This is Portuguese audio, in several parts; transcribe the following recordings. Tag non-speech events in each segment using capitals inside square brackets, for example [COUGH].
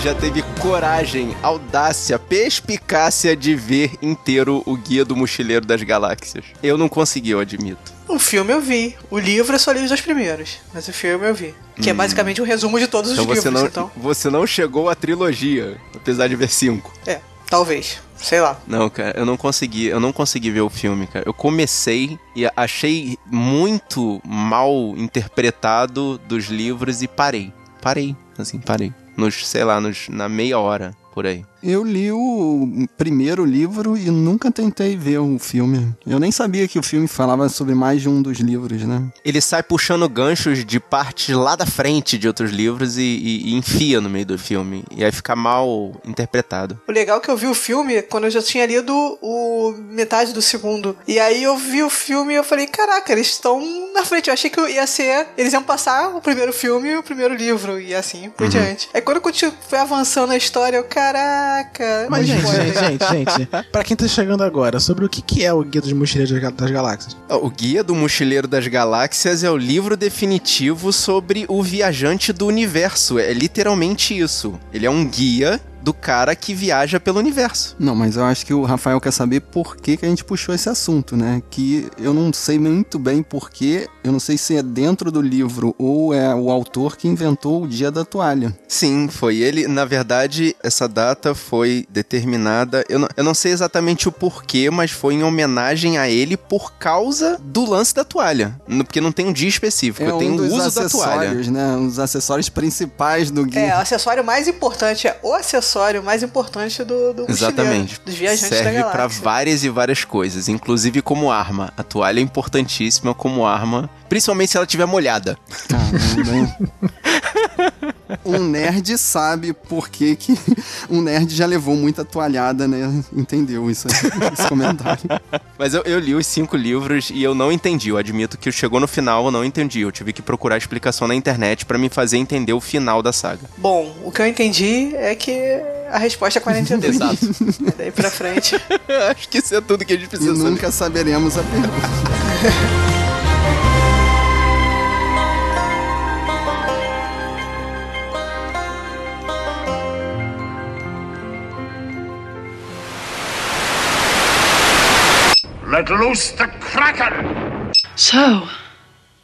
já teve coragem, audácia, perspicácia de ver inteiro o Guia do Mochileiro das Galáxias? Eu não consegui, eu admito. O filme eu vi. O livro eu só li os dois primeiros. Mas o filme eu vi. Que é basicamente um resumo de todos Então os livros, não, então. você não chegou à trilogia, apesar de ver cinco. É, talvez. Sei lá. Não, cara, eu não consegui, eu não consegui ver o filme, cara. Eu comecei e achei muito mal interpretado dos livros e parei. Parei, assim, parei. Nos, sei lá, nos, na meia hora, por aí. Eu li o primeiro livro e nunca tentei ver o filme. Eu nem sabia que o filme falava sobre mais de um dos livros, né? Ele sai puxando ganchos de partes lá da frente de outros livros e, e- e enfia no meio do filme. E aí fica mal interpretado. O legal é que eu vi o filme quando eu já tinha lido o metade do segundo. E aí eu vi o filme e eu falei, caraca, eles estão na frente. Eu achei que ia ser. Eles iam passar o primeiro filme e o primeiro livro. E assim por diante. Aí quando eu continuo foi avançando a história, eu, caraca. Mas, um gente, gente, gente, gente, pra quem tá chegando agora, sobre o que, que é o Guia dos Mochileiros das Gal- das Galáxias? O Guia do Mochileiro das Galáxias é o livro definitivo sobre o viajante do universo. É literalmente isso. Ele é um guia do cara que viaja pelo universo. Não, mas eu acho que o Rafael quer saber por que, que a gente puxou esse assunto, né? Que eu não sei muito bem porquê, eu não sei se é dentro do livro ou é o autor que inventou o dia da toalha. Sim, foi ele. Na verdade, essa data foi determinada. Eu não, eu não sei exatamente o porquê, mas foi em homenagem a ele por causa do lance da toalha. No- Porque não tem um dia específico, É tem um o uso da toalha. acessórios, né? Um dos acessórios principais do É, o guia. acessório mais importante é o acessório mais importante do, do Exatamente. dos viajantes Serve pra várias e várias coisas, inclusive como arma. A toalha é importantíssima como arma, principalmente se ela estiver molhada. Caramba, hein? Um nerd sabe por que que um nerd já levou muita toalhada, né? Entendeu isso, esse comentário. Mas eu, eu li os cinco livros e eu não entendi. Eu admito que chegou no final, eu não entendi. Eu tive que procurar explicação na internet pra me fazer entender o final da saga. Bom, o que eu entendi é que a resposta é 42. Exato. Daí pra frente. [LAUGHS] Acho que isso é tudo que a gente E precisa saber. nunca saberemos a pergunta. Let loose the Kraken! So,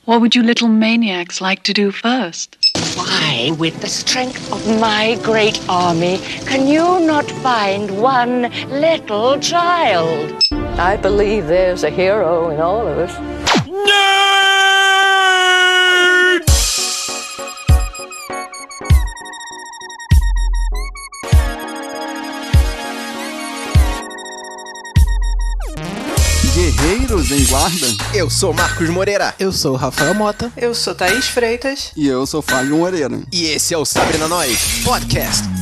what would you little maniacs like to do first? Why, with the strength of my great army, can you not find one little child? I believe there's a hero in all of us. Guerreiros em guarda. Eu sou Marcos Moreira Eu sou o Rafael Mota. Eu sou Thaís Freitas. E eu sou Fábio Moreira. e esse é o Sabrina Nós Podcast.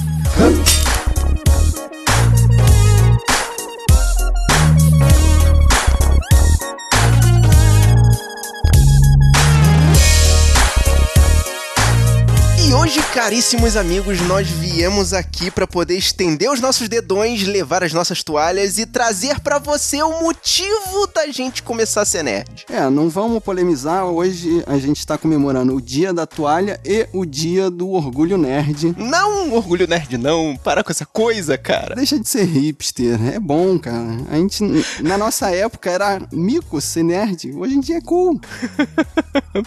Caríssimos amigos, nós viemos aqui para poder estender os nossos dedões, levar as nossas toalhas e trazer para você o motivo da gente começar a ser nerd. É, não vamos polemizar. Hoje a gente está comemorando o dia da toalha e o dia do orgulho nerd. Não orgulho nerd, não. Para com essa coisa, cara. Deixa de ser hipster, é bom, cara. A gente, na nossa época, era mico ser nerd. Hoje em dia é cool. [LAUGHS]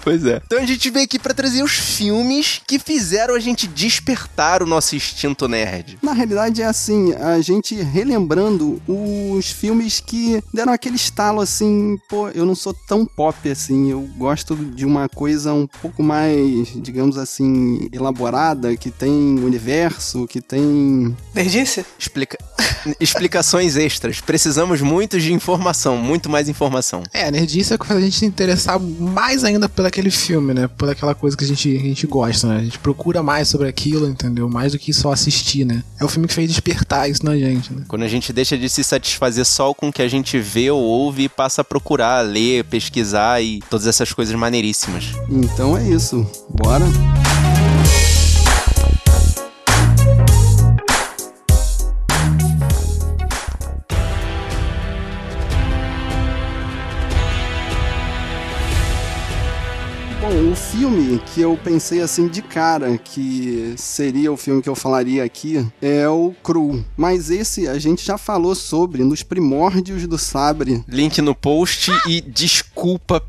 Pois é. Então a gente veio aqui pra trazer os filmes que fizeram a gente despertar o nosso instinto nerd. Na realidade é assim, a gente relembrando os filmes que deram aquele estalo assim, pô, eu não sou tão pop assim, eu gosto de uma coisa um pouco mais, digamos assim, elaborada, que tem universo, que tem Nerdice? Explica... [LAUGHS] Explicações extras. Precisamos muito de informação, muito mais informação. É, a nerdice é o que faz a gente se interessar mais ainda por aquele filme, né? Por aquela coisa que a gente, a gente gosta, né? A gente procura mais sobre aquilo, entendeu? Mais do que só assistir, né? É o filme que fez despertar isso na gente, né? Quando a gente deixa de se satisfazer só com o que a gente vê ou ouve e passa a procurar, ler, pesquisar e todas essas coisas maneiríssimas. Então é isso. Bora? Que eu pensei assim de cara que seria o filme que eu falaria aqui é o Cru. Mas esse a gente já falou sobre nos primórdios do Sabre. Link no post e desculpa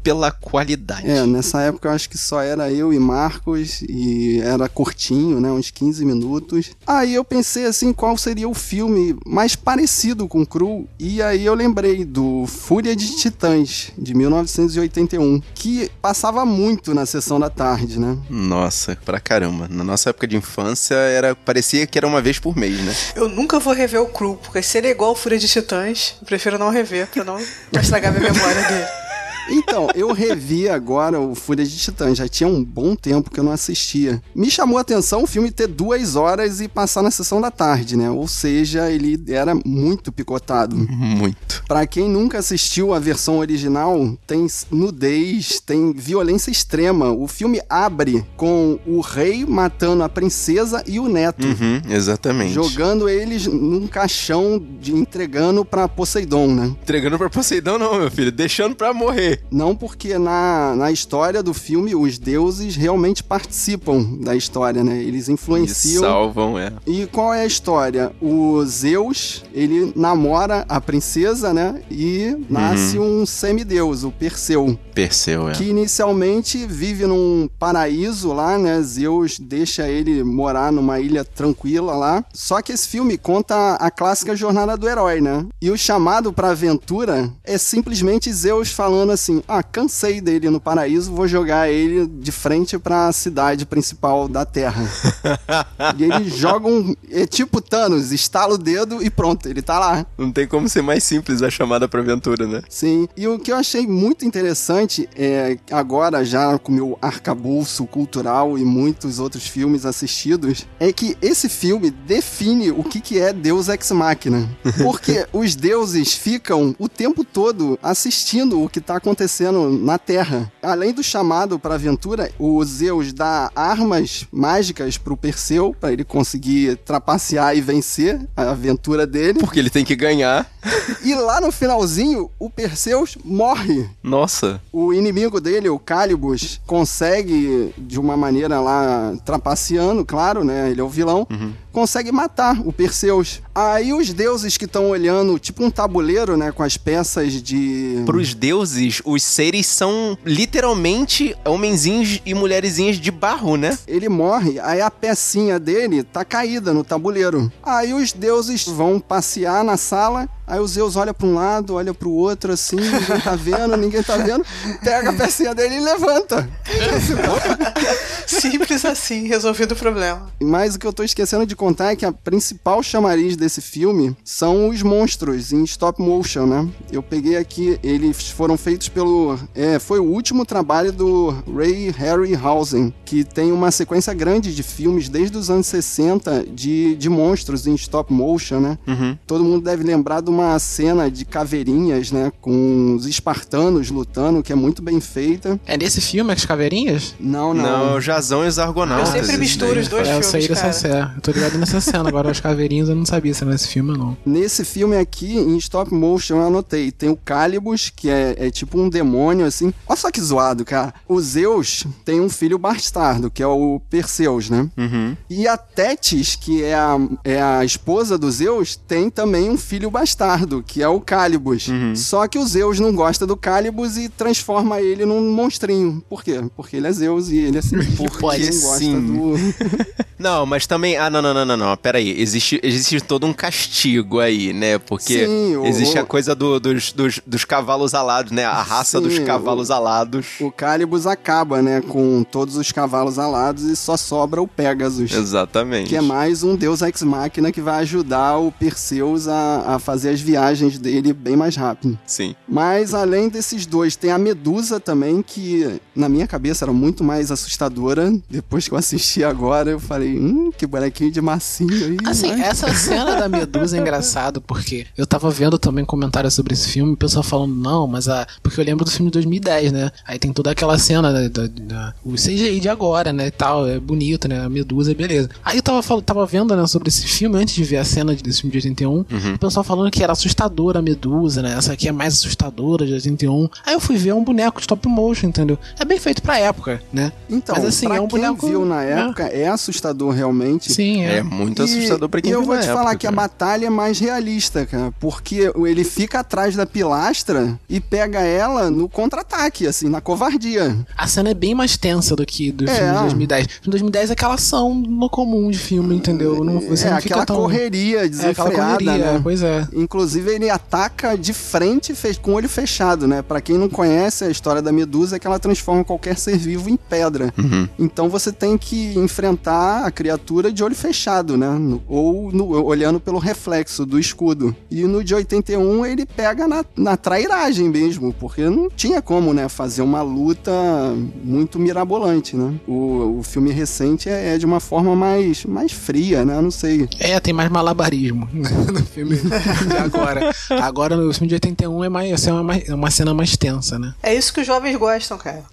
pela qualidade. É, nessa época eu acho que só era eu e Marcos e era curtinho, né? Uns 15 minutos. Aí eu pensei assim, qual seria o filme mais parecido com Cru? E aí eu lembrei do Fúria de Titãs, de 1981, que passava muito na sessão da tarde, né? Nossa, pra caramba. Na nossa época de infância era parecia que era uma vez por mês, né? Eu nunca vou rever o Cru, porque se ele é igual o Fúria de Titãs, eu prefiro não rever, pra não não estragar minha memória dele. Então, eu revi agora o Fúria de Titãs. Já tinha um bom tempo que eu não assistia. Me chamou a atenção o filme ter duas horas e passar na sessão da tarde, né? Ou seja, ele era muito picotado. Muito. Pra quem nunca assistiu a versão original, tem nudez, tem violência extrema. O filme abre com o rei matando a princesa e o neto. Uhum, exatamente. Jogando eles num caixão, de, entregando pra Poseidon, né? Entregando pra Poseidon, não, meu filho. Deixando pra morrer. Não porque na, na história do filme os deuses realmente participam da história, né? Eles influenciam. E salvam, é. E qual é a história? O Zeus, ele namora a princesa, né? E nasce um semideus, o Perseu. Perseu, é. Que inicialmente vive num paraíso lá, né? Zeus deixa ele morar numa ilha tranquila lá. Só que esse filme conta a clássica jornada do herói, né? E o chamado pra aventura é simplesmente Zeus falando assim: ah, cansei dele no paraíso, vou jogar ele de frente pra cidade principal da Terra. [LAUGHS] e eles jogam. É tipo Thanos, estala o dedo e pronto, ele tá lá. Não tem como ser mais simples a chamada pra aventura, né? Sim. E o que eu achei muito interessante é agora, já com meu arcabouço cultural e muitos outros filmes assistidos, é que esse filme define o que, que é Deus Ex Machina. [LAUGHS] Porque os deuses ficam o tempo todo assistindo o que tá acontecendo na Terra. Além do chamado pra aventura, o Zeus dá armas mágicas pro Perseu para ele conseguir trapacear e vencer a aventura dele. Porque ele tem que ganhar. E lá no finalzinho, o Perseus morre. Nossa. O inimigo dele, o Calibus, consegue, de uma maneira lá, trapaceando, claro, né? Ele é o vilão. Consegue matar o Perseus. Aí os deuses que estão olhando, tipo um tabuleiro, né? Com as peças de. Pros deuses, os seres são literalmente homenzinhos e mulherzinhas de barro, né? Ele morre, aí a pecinha dele tá caída no tabuleiro. Aí os deuses vão passear na sala. Aí o Zeus olha pra um lado, olha pro outro, assim, ninguém tá vendo, ninguém tá vendo, pega a pecinha dele e levanta. [LAUGHS] Simples assim, resolvido o problema. Mas o que eu tô esquecendo de contar é que a principal chamariz desse filme são os monstros em stop motion, né? Eu peguei aqui, eles foram feitos pelo. É, foi o último trabalho do Ray Harryhausen, que tem uma sequência grande de filmes desde os anos 60 de, de monstros em stop motion, né? Todo mundo deve lembrar de uma cena de caveirinhas, né? Com os espartanos lutando, que é muito bem feita. É nesse filme as caveirinhas? Não, não. Não, o Jazão e os Eu Argonautas. sempre isso misturo os dois é, eu filmes, saí dessa cena. Eu tô ligado nessa cena. Agora as caveirinhas eu não sabia se era nesse filme ou não. Nesse filme aqui, em stop motion, eu anotei. Tem o Calibus, que é, é tipo um demônio, assim. Olha só que zoado, cara. O Zeus tem um filho bastardo, que é o Perseus, né? Uhum. E a Tétis, que é a, é a esposa do Zeus, tem também um filho bastardo, que é o Calibus. Só que o Zeus não gosta do Calibus e transforma ele num monstrinho. Por quê? Porque ele é Zeus e ele é assim. [LAUGHS] Porque Pode não gosta sim. do. [LAUGHS] Não, mas também. Ah, não, não, não, não, não. Pera aí. Existe, existe todo um castigo aí, né? Porque Sim, o- existe a o- coisa do- dos, dos, dos cavalos alados, né? A raça Sim, dos o- cavalos alados. O Calibus acaba, né, com todos os cavalos alados e só sobra o Pegasus. Exatamente. Que é mais um deus ex-máquina que vai ajudar o Perseus a, a fazer as viagens dele bem mais rápido. Sim. Mas além desses dois, tem a Medusa também, que na minha cabeça era muito mais assustadora. Depois que eu assisti agora, eu falei, hum, que bonequinho de massinho aí. Assim, né? essa cena da Medusa é engraçado porque eu tava vendo também comentários sobre esse filme, o pessoal falando, não, mas a. Porque eu lembro do filme de 2010, né? Aí tem toda aquela cena da, da- da- o CGI de agora, né? E tal, é bonito, né? A Medusa, beleza. Aí eu tava, tava vendo, né, sobre esse filme antes de ver a cena desse filme de 81, o pessoal falando que era assustadora a Medusa, né? Essa aqui é mais assustadora, de 81. Aí eu fui ver um boneco stop motion, entendeu? É bem feito pra época, né? Então, Mas assim, pra é um quem boneco- viu na né? época, é assustador realmente. Sim, é. É muito assustador pra quem e eu viu vou na te época, falar que a cara. batalha é mais realista, cara, porque ele fica atrás da pilastra e pega ela no contra-ataque, assim, na covardia. A cena é bem mais tensa do que do É. filme de 2010. No 2010 é aquela ação no comum de filme, entendeu? Não, você é não aquela fica tão... correria É aquela desenfreada, correria, né? pois é. Inclusive, ele ataca de frente com o olho fechado, né? Pra quem não conhece a história da Medusa, é que ela transforma qualquer ser vivo em pedra. Então você tem que enfrentar a criatura de olho fechado, né? Ou no- olhando pelo reflexo do escudo. E no de 81 ele pega na, na trairagem mesmo, porque não tinha como, né? Fazer uma luta muito mirabolante, né? O, o filme recente é, é de uma forma mais, mais fria, né? Eu não sei. É, tem mais malabarismo [LAUGHS] no filme [LAUGHS] agora. Agora no filme de 81 é, mais, assim, é, uma, mais- é uma cena mais tensa, né? É isso que os jovens gostam, cara. [LAUGHS]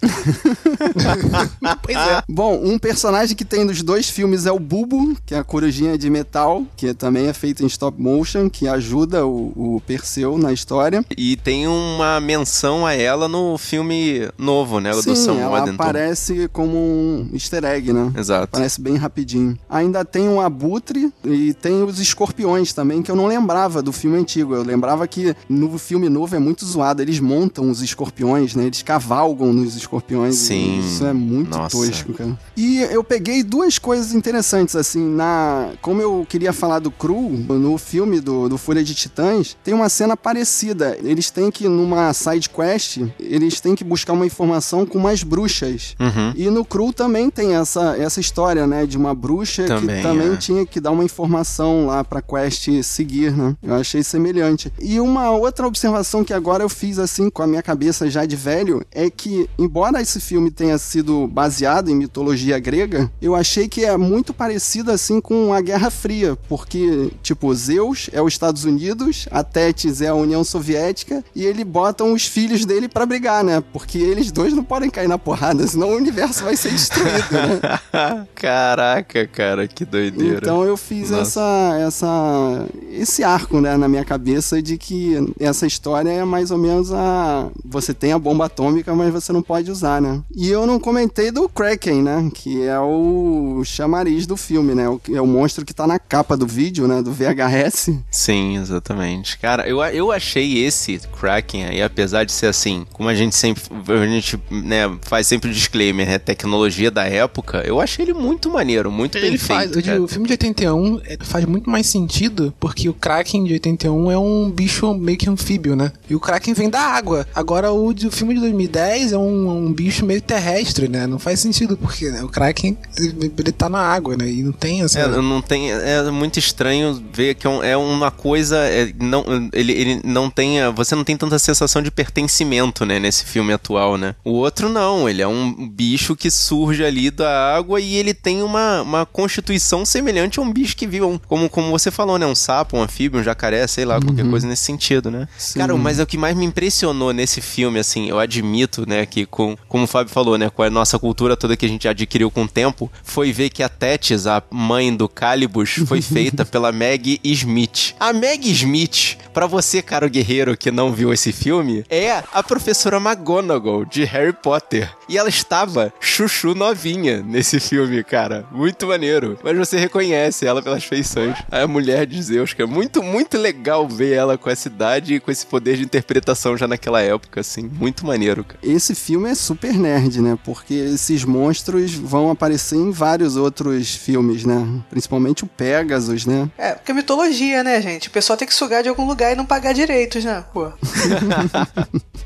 Pois é. Bom, um personagem que tem nos dois filmes é o Bubo, que é a corujinha de metal, que também é feito em stop motion, que ajuda o, o Perseu na história. E tem uma menção a ela no filme novo, né? O do Sim, Sam ela Waddington. aparece como um easter egg, né? Exato. Aparece bem rapidinho. Ainda tem o Abutre e tem os escorpiões também, que eu não lembrava do filme antigo. Eu lembrava que no filme novo é muito zoado. Eles montam os escorpiões, né? Eles cavalgam nos escorpiões. Sim. Isso é muito Nossa. tosco, cara. E eu peguei duas coisas interessantes, assim, na... Como eu queria falar do Cru, no filme do, do Fúria de Titãs, tem uma cena parecida. Eles têm que, numa side quest, eles têm que buscar uma informação com umas bruxas. Uhum. E no Cru também tem essa, essa história, né? De uma bruxa Também, que também é. tinha que dar uma informação lá pra quest seguir, né? Eu achei semelhante. E uma outra observação que agora eu fiz assim com a minha cabeça já de velho é que, embora esse filme tenha sido baseado em mitologia grega, eu achei que é muito parecido assim com a Guerra Fria, porque, tipo, Zeus é os Estados Unidos, a Tétis é a União Soviética e ele botam os filhos dele pra brigar, né? Porque eles dois não podem cair na porrada, [LAUGHS] senão o universo vai ser destruído, né? [LAUGHS] Caraca, cara, que doideira. Então eu fiz Nossa. essa, essa, esse arco, né, na minha cabeça de que essa história é mais ou menos a, você tem a bomba atômica, mas você não pode usar, né? E eu não comentei do Kraken, né, que é o chamariz do filme, né, o- é o monstro que tá na capa do vídeo, né, do VHS. Sim, exatamente. Cara, eu, eu achei esse Kraken aí, apesar de ser assim, como a gente sempre, a gente, né, faz sempre o disclaimer, né, tecnologia da época, eu achei ele muito maneiro, muito bem Ele faz, feito. o, de- cara. o filme de 81 é- faz muito mais sentido porque o Kraken de 81 é um bicho meio que anfíbio, né? E o Kraken vem da água. Agora o, o filme de 2010 é um, um bicho meio terrestre, né? Não faz sentido porque né, o Kraken ele, tá na água, né? E não tem essa. É, não tem, é muito estranho ver que é, é uma coisa, é, não, ele, ele não tem, você não tem tanta sensação de pertencimento, né, nesse filme atual, né? O outro não, ele é um bicho que surge ali da água e ele tem uma, uma constituição semelhante a um bicho que vive, um- como, como você falou, né, um sapo, um anfíbio, um jacaré, sei lá, qualquer coisa nesse sentido, né? Cara, mas é o que mais me impressionou nesse filme, assim, eu admito, né, que com, como o Fábio falou, né, com a nossa cultura toda que a gente adquiriu com o tempo, foi ver que a Tétis, a mãe do Calibus, foi [LAUGHS] feita pela Meg Smith. A Meg Smith, pra você, caro guerreiro que não viu esse filme, é a professora McGonagall de Harry Potter. E ela estava chuchu novinha nesse filme, cara. Muito maneiro. Mas você reconhece ela pelas feições. A mulher de Zeus, que é muito, muito legal ver ela com essa idade e com esse poder de interpretação já naquela época, assim. Muito maneiro, cara. Esse filme é super nerd, né? Porque esses monstros vão aparecer em vários outros filmes, né? Principalmente o Pegasus, né? É, porque é mitologia, né, gente? O pessoal tem que sugar de algum lugar e não pagar direitos, né? Pô. [LAUGHS]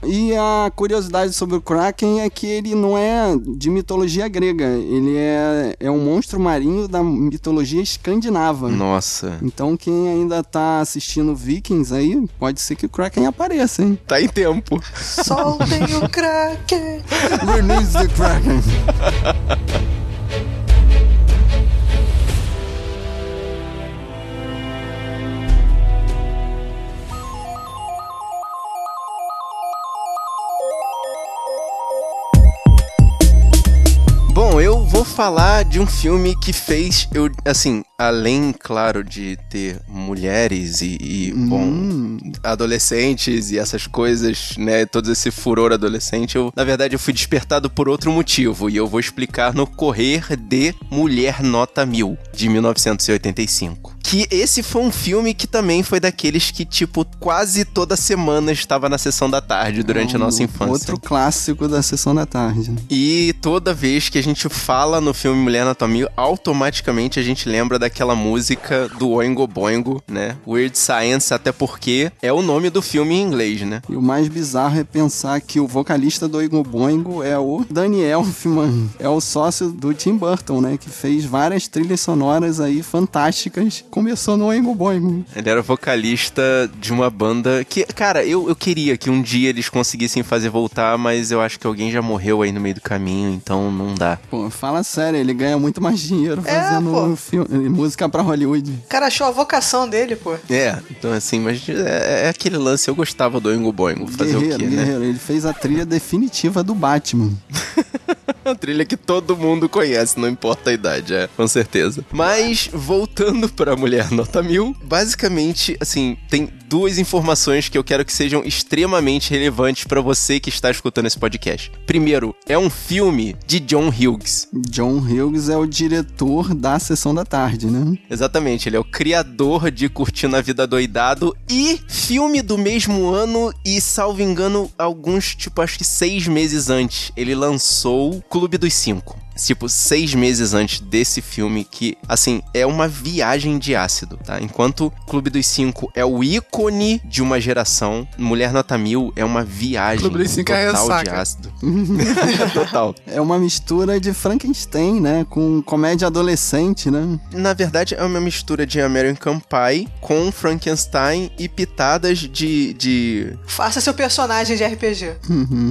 E a curiosidade sobre o Kraken é que ele não é de mitologia grega, ele é, é um monstro marinho da mitologia escandinava. Nossa. Então quem ainda tá assistindo Vikings aí, pode ser que o Kraken apareça, hein? Tá em tempo. Soltem o Kraken. Release the Kraken. [LAUGHS] falar de um filme que fez eu, assim, além, claro, de ter mulheres e, e bom, adolescentes e essas coisas, né, todo esse furor adolescente, eu, na verdade, eu fui despertado por outro motivo e eu vou explicar no Correr de Mulher Nota Mil, de 1985. Que esse foi um filme que também foi daqueles que, tipo, quase toda semana estava na sessão da tarde durante a nossa infância. Outro clássico da sessão da tarde. E toda vez que a gente fala no filme Mulher Anatomia, automaticamente a gente lembra daquela música do Oingo Boingo, né? Weird Science, até porque é o nome do filme em inglês, né? E o mais bizarro é pensar que o vocalista do Oingo Boingo é o Danny Elfman, é o sócio do Tim Burton, né? Que fez várias trilhas sonoras aí fantásticas. Começou no Oingo Boingo. Ele era vocalista de uma banda que, cara, eu, eu queria que um dia eles conseguissem fazer voltar, mas eu acho que alguém já morreu aí no meio do caminho, então não dá. Pô, fala sério, ele ganha muito mais dinheiro É, fazendo filme, música pra Hollywood. O cara achou a vocação dele, pô. É, então assim, mas é, é aquele lance, eu gostava do Oingo Boingo, fazer guerreiro, o quê, né? Ele fez a trilha definitiva do Batman. [LAUGHS] A trilha que todo mundo conhece, não importa a idade, é, com certeza. Mas, voltando [LAUGHS] pra Mulher Nota Mil, basicamente, assim, tem duas informações que eu quero que sejam extremamente relevantes pra você que está escutando esse podcast. Primeiro, é um filme de John Hughes. John Hughes é o diretor da Sessão da Tarde, né? Exatamente, ele é o criador de Curtindo a Vida Doidado e filme do mesmo ano e, salvo engano, alguns, tipo, acho que seis meses antes, ele lançou Clube dos Cinco. Tipo, seis meses antes desse filme, que, assim, é uma viagem de ácido, tá? Enquanto Clube dos Cinco é o ícone de uma geração, Mulher Nota Mil é uma viagem Clube dos Cinco é total de ressaca. ácido. [LAUGHS] total. É uma mistura de Frankenstein, né? Com comédia adolescente, né? Na verdade, é uma mistura de American Pie com Frankenstein e pitadas de, de Faça seu personagem de RPG.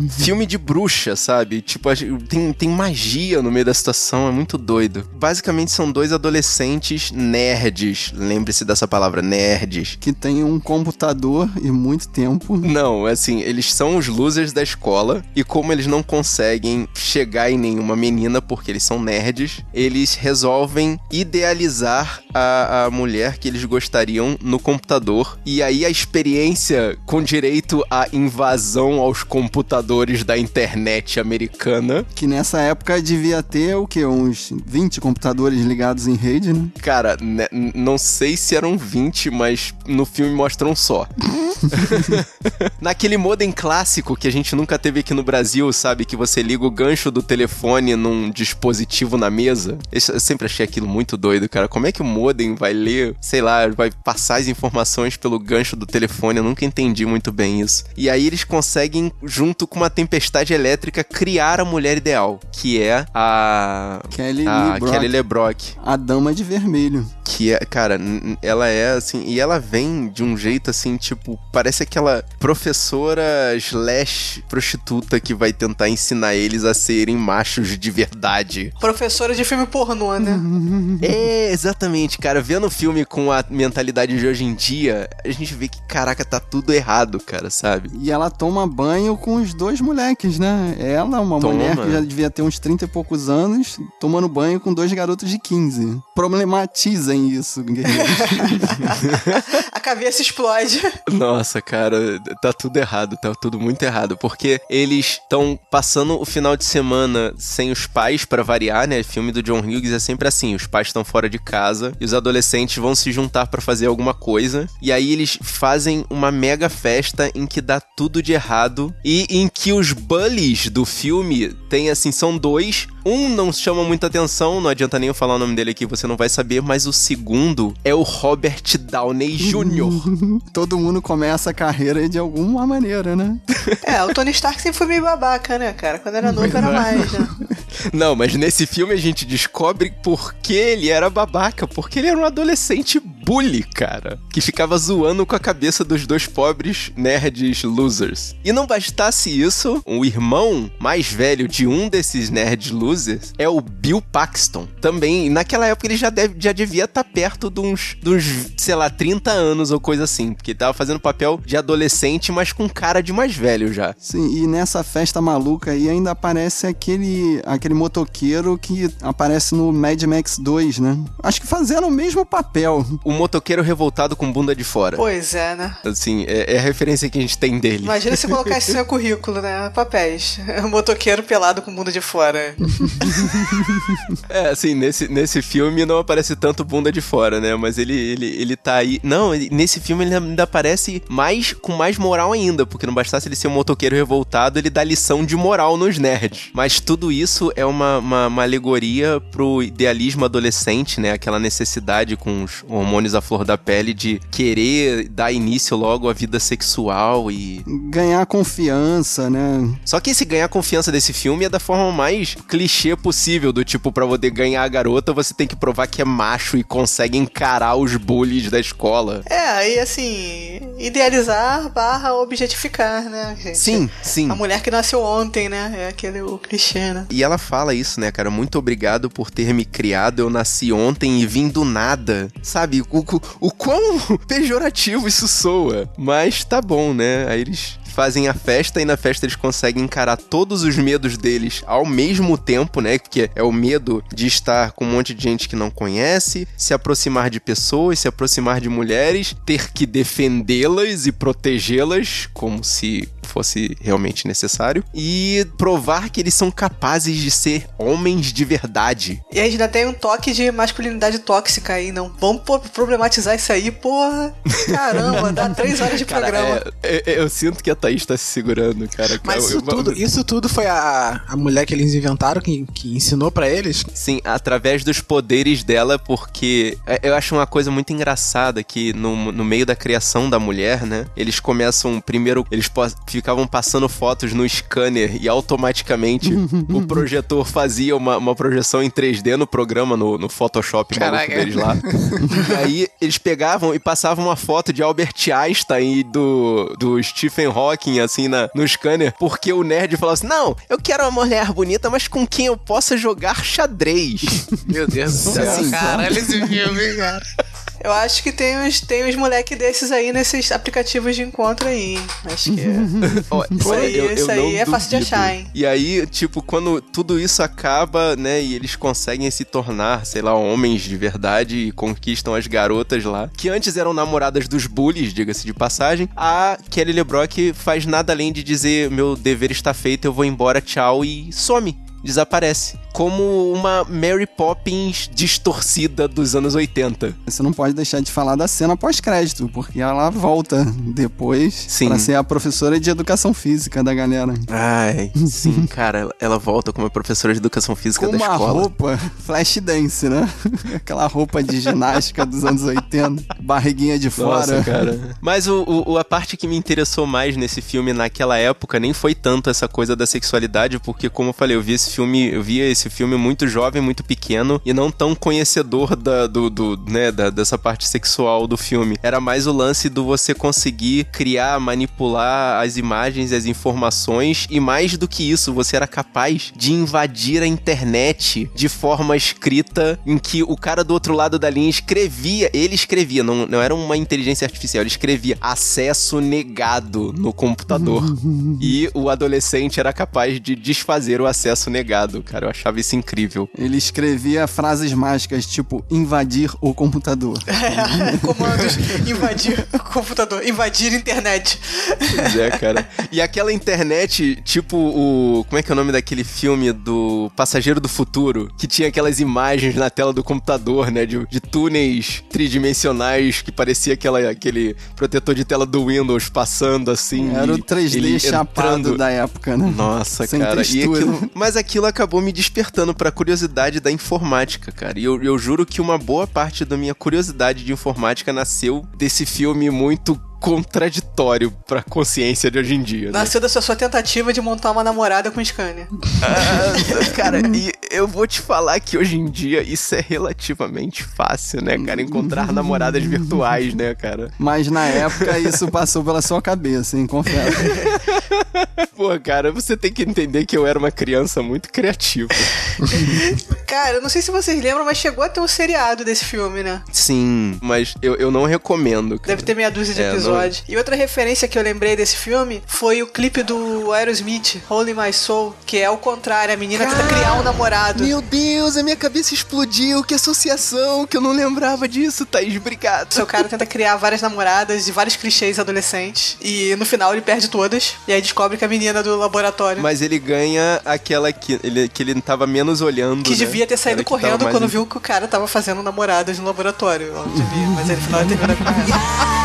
filme de bruxa, sabe? Tipo, tem, tem magia no meio da situação, é muito doido. Basicamente, são dois adolescentes nerds. Lembre-se dessa palavra, nerds. Que tem um computador e muito tempo. Não, assim, eles são os losers da escola e como eles não conseguem chegar em nenhuma menina porque eles são nerds, eles resolvem idealizar a, a mulher que eles gostariam no computador e aí a experiência com direito à invasão aos computadores da internet americana. Que nessa época devia ter o quê? Uns 20 computadores ligados em rede, né? Cara, né, não sei se eram 20, mas no filme mostram só. [LAUGHS] Naquele modem clássico que a gente nunca teve aqui no Brasil, sabe? Que você liga o gancho do telefone num dispositivo na mesa. Eu sempre achei aquilo muito doido, cara. Como é que o modem vai ler, sei lá, vai passar as informações pelo gancho do telefone? Eu nunca entendi muito bem isso. E aí eles conseguem, junto com uma tempestade elétrica, criar a mulher ideal, que é a. Kelly a Lee Brock. Kelly LeBrock A Dama de Vermelho. Que é, cara, ela é assim, e ela vem de um jeito assim, tipo, parece aquela professora slash prostituta que vai tentar ensinar eles a serem machos de verdade. Professora de filme pornô, né? [LAUGHS] É, exatamente, cara, vendo o filme com a mentalidade de hoje em dia, a gente vê que, caraca, tá tudo errado, cara, sabe? E ela toma banho com os dois moleques, né? Ela, uma Toma. mulher que já devia ter uns 30 e poucos anos, tomando banho com dois garotos de 15. Isso, guerreiros. [LAUGHS] A cabeça explode. Nossa, cara, tá tudo errado, tá tudo muito errado, porque eles estão passando o final de semana sem os pais pra variar, né? Filme do John Hughes é sempre assim, os pais estão fora de casa e os adolescentes vão se juntar pra fazer alguma coisa, e aí eles fazem uma mega festa em que dá tudo de errado e em que os bullies do filme tem assim, são dois, um não chama muita atenção, não adianta nem eu falar o nome dele aqui, você não vai saber, mas o segundo é o Robert Downey Jr. [LAUGHS] Todo mundo começa a carreira de alguma maneira, né? É, o Tony Stark sempre foi meio babaca, né, cara? Quando era novo era mais, né? [LAUGHS] Não, mas nesse filme a gente descobre por que ele era babaca, porque ele era um adolescente bully, cara, que ficava zoando com a cabeça dos dois pobres nerds losers. E não bastasse isso, o irmão mais velho de um desses nerds losers é o Bill Paxton. Também, naquela época ele já, deve, já devia estar perto de uns, de uns, sei lá, 30 anos ou coisa assim, porque ele tava fazendo papel de adolescente, mas com cara de mais velho já. Sim, e nessa festa maluca aí ainda aparece aquele, aquele motoqueiro que aparece no Mad Max 2, né? Acho que fazendo o mesmo papel. O motoqueiro revoltado com bunda de fora. Pois é, né? Assim, é, é a referência que a gente tem dele. Imagina se colocasse seu [LAUGHS] currículo, né? Papéis. [LAUGHS] Um motoqueiro pelado com bunda de fora. [LAUGHS] É, assim, nesse, nesse filme não aparece tanto bunda de fora, né? Mas ele, ele, ele tá aí. Não, ele- nesse filme ele ainda aparece mais com mais moral ainda, porque não bastasse ele ser um motoqueiro revoltado, ele dá lição de moral nos nerds. Mas tudo isso é uma, uma, uma alegoria pro idealismo adolescente, né? Aquela necessidade com os hormônios à flor da pele de querer dar início logo à vida sexual e Ganhar confiança, né? só que esse ganhar confiança desse filme é da forma mais clichê possível, do tipo, pra poder ganhar a garota, você tem que provar que é macho e consegue encarar os bullies da escola. É, aí assim, idealizar barra objetificar, né, gente? Sim, sim. A mulher que nasceu ontem, né? É aquele o clichê, né? E ela fala isso, né, cara? Muito obrigado por ter me criado. Eu nasci ontem e vim do nada. Sabe? O, o, o quão [LAUGHS] pejorativo isso soa. Mas tá bom, né? Aí eles fazem a festa e na festa eles conseguem encarar todos os medos deles ao mesmo tempo, né? Porque é o medo de estar com um monte de gente que não conhece, se aproximar de pessoas, se aproximar de mulheres, ter que defendê-las e protegê-las como se fosse realmente necessário e provar que eles são capazes de ser homens de verdade. E a gente ainda tem um toque de masculinidade tóxica aí, não? Vamos problematizar isso aí, porra. Caramba, dá [LAUGHS] três horas de Cara, programa. é- é- eu sinto que a Thaís tá se segurando, cara. Mas Eu- isso eu- tudo, isso tudo foi a, a mulher que eles inventaram, que, que ensinou pra eles. Sim, através dos poderes dela, porque é, eu acho uma coisa muito engraçada que no, no meio da criação da mulher, né? Eles começam primeiro, eles ficavam passando fotos no scanner e automaticamente [LAUGHS] o projetor fazia uma, uma projeção em 3D no programa, no, no Photoshop maluco deles lá. e aí eles pegavam e passavam uma foto de Albert Einstein e do, do Stephen Hawking, assim, na, no scanner, porque o nerd falou assim: Não, eu quero uma mulher bonita, mas com quem eu possa jogar xadrez. Meu Deus do céu. Assim, Caralho, esse filme, cara. Eu acho que tem uns, tem uns moleque desses aí nesses aplicativos de encontro aí. hein? Acho que é. [LAUGHS] Isso aí- eu- eu isso aí é fácil de achar, hein? E aí, tipo, quando tudo isso acaba, né, e eles conseguem se tornar, sei lá, homens de verdade e conquistam as garotas lá, que antes eram namoradas dos bullies, diga-se de passagem, a Kelly LeBrock faz nada além de dizer: meu dever está feito, eu vou embora, tchau, e some. Desaparece. Como uma Mary Poppins distorcida dos anos 80. Você não pode deixar de falar da cena pós-crédito, porque ela volta depois Sim. pra ser a professora de educação física da galera. Ai, [LAUGHS] sim, cara, ela- volta como professora de educação física Com da uma escola. roupa flash dance, né? [LAUGHS] Aquela roupa de ginástica dos anos 80, barriguinha de fora. Nossa, cara. Mas o, o- a parte que me interessou mais nesse filme naquela época nem foi tanto essa coisa da sexualidade, porque, como eu falei, eu vi esse filme, eu via esse filme muito jovem, muito pequeno e não tão conhecedor da, do, do, né, da- dessa parte sexual do filme. Era mais o lance do você conseguir criar, manipular as imagens as informações, e mais do que isso, você era capaz de invadir a internet de forma escrita em que o cara do outro lado da linha escrevia, ele escrevia, não, não era uma inteligência artificial, ele escrevia acesso negado no computador. [LAUGHS] e o adolescente era capaz de desfazer o acesso negado, cara. Eu achava isso incrível. Ele escrevia frases mágicas tipo invadir o computador. [LAUGHS] Comandos invadir o computador, invadir a internet. Pois é, cara. E aquela internet, tipo o. Como é que é o nome daquele filme do Passageiro do Futuro? Que tinha aquelas imagens na tela do computador, né? De, de túneis tridimensionais que parecia aquela, aquele protetor de tela do Windows passando assim. Era o e 3D ele chapado entrando- da época, né? Nossa, Sem cara. E aquilo, mas aquilo acabou me despertando pra curiosidade da informática, cara. E eu, eu juro que uma boa parte da minha curiosidade de informática nasceu desse filme muito contraditório pra consciência de hoje em dia. né? Nasceu da sua, sua tentativa de montar uma namorada com scanner. Ah, [LAUGHS] cara, e eu vou te falar que hoje em dia isso é relativamente fácil, né, cara? Encontrar namoradas virtuais, né, cara? Mas na época isso passou pela sua cabeça, hein? Confesso. [LAUGHS] Pô, cara, você tem que entender que eu era uma criança muito criativa. [LAUGHS] Cara, eu não sei se vocês lembram, mas chegou a ter um seriado desse filme, né? Sim, mas eu, eu não recomendo. Cara. Deve ter meia dúzia de É, não- E outra referência que eu lembrei desse filme foi o clipe do Aerosmith, Holy My Soul, que é o contrário, a menina tenta criar um namorado. Meu Deus, a minha cabeça explodiu. Que associação, que eu não lembrava disso, Thaís. Obrigado. Seu cara tenta criar várias namoradas e vários clichês adolescentes. E no final ele perde todas. E aí descobre que a menina do laboratório. Mas ele ganha aquela que ele, que ele tava menos olhando. que né? devia ter saído correndo quando em- viu que o cara tava fazendo namoradas no laboratório. Devia, mas aí no final ele termina com [LAUGHS]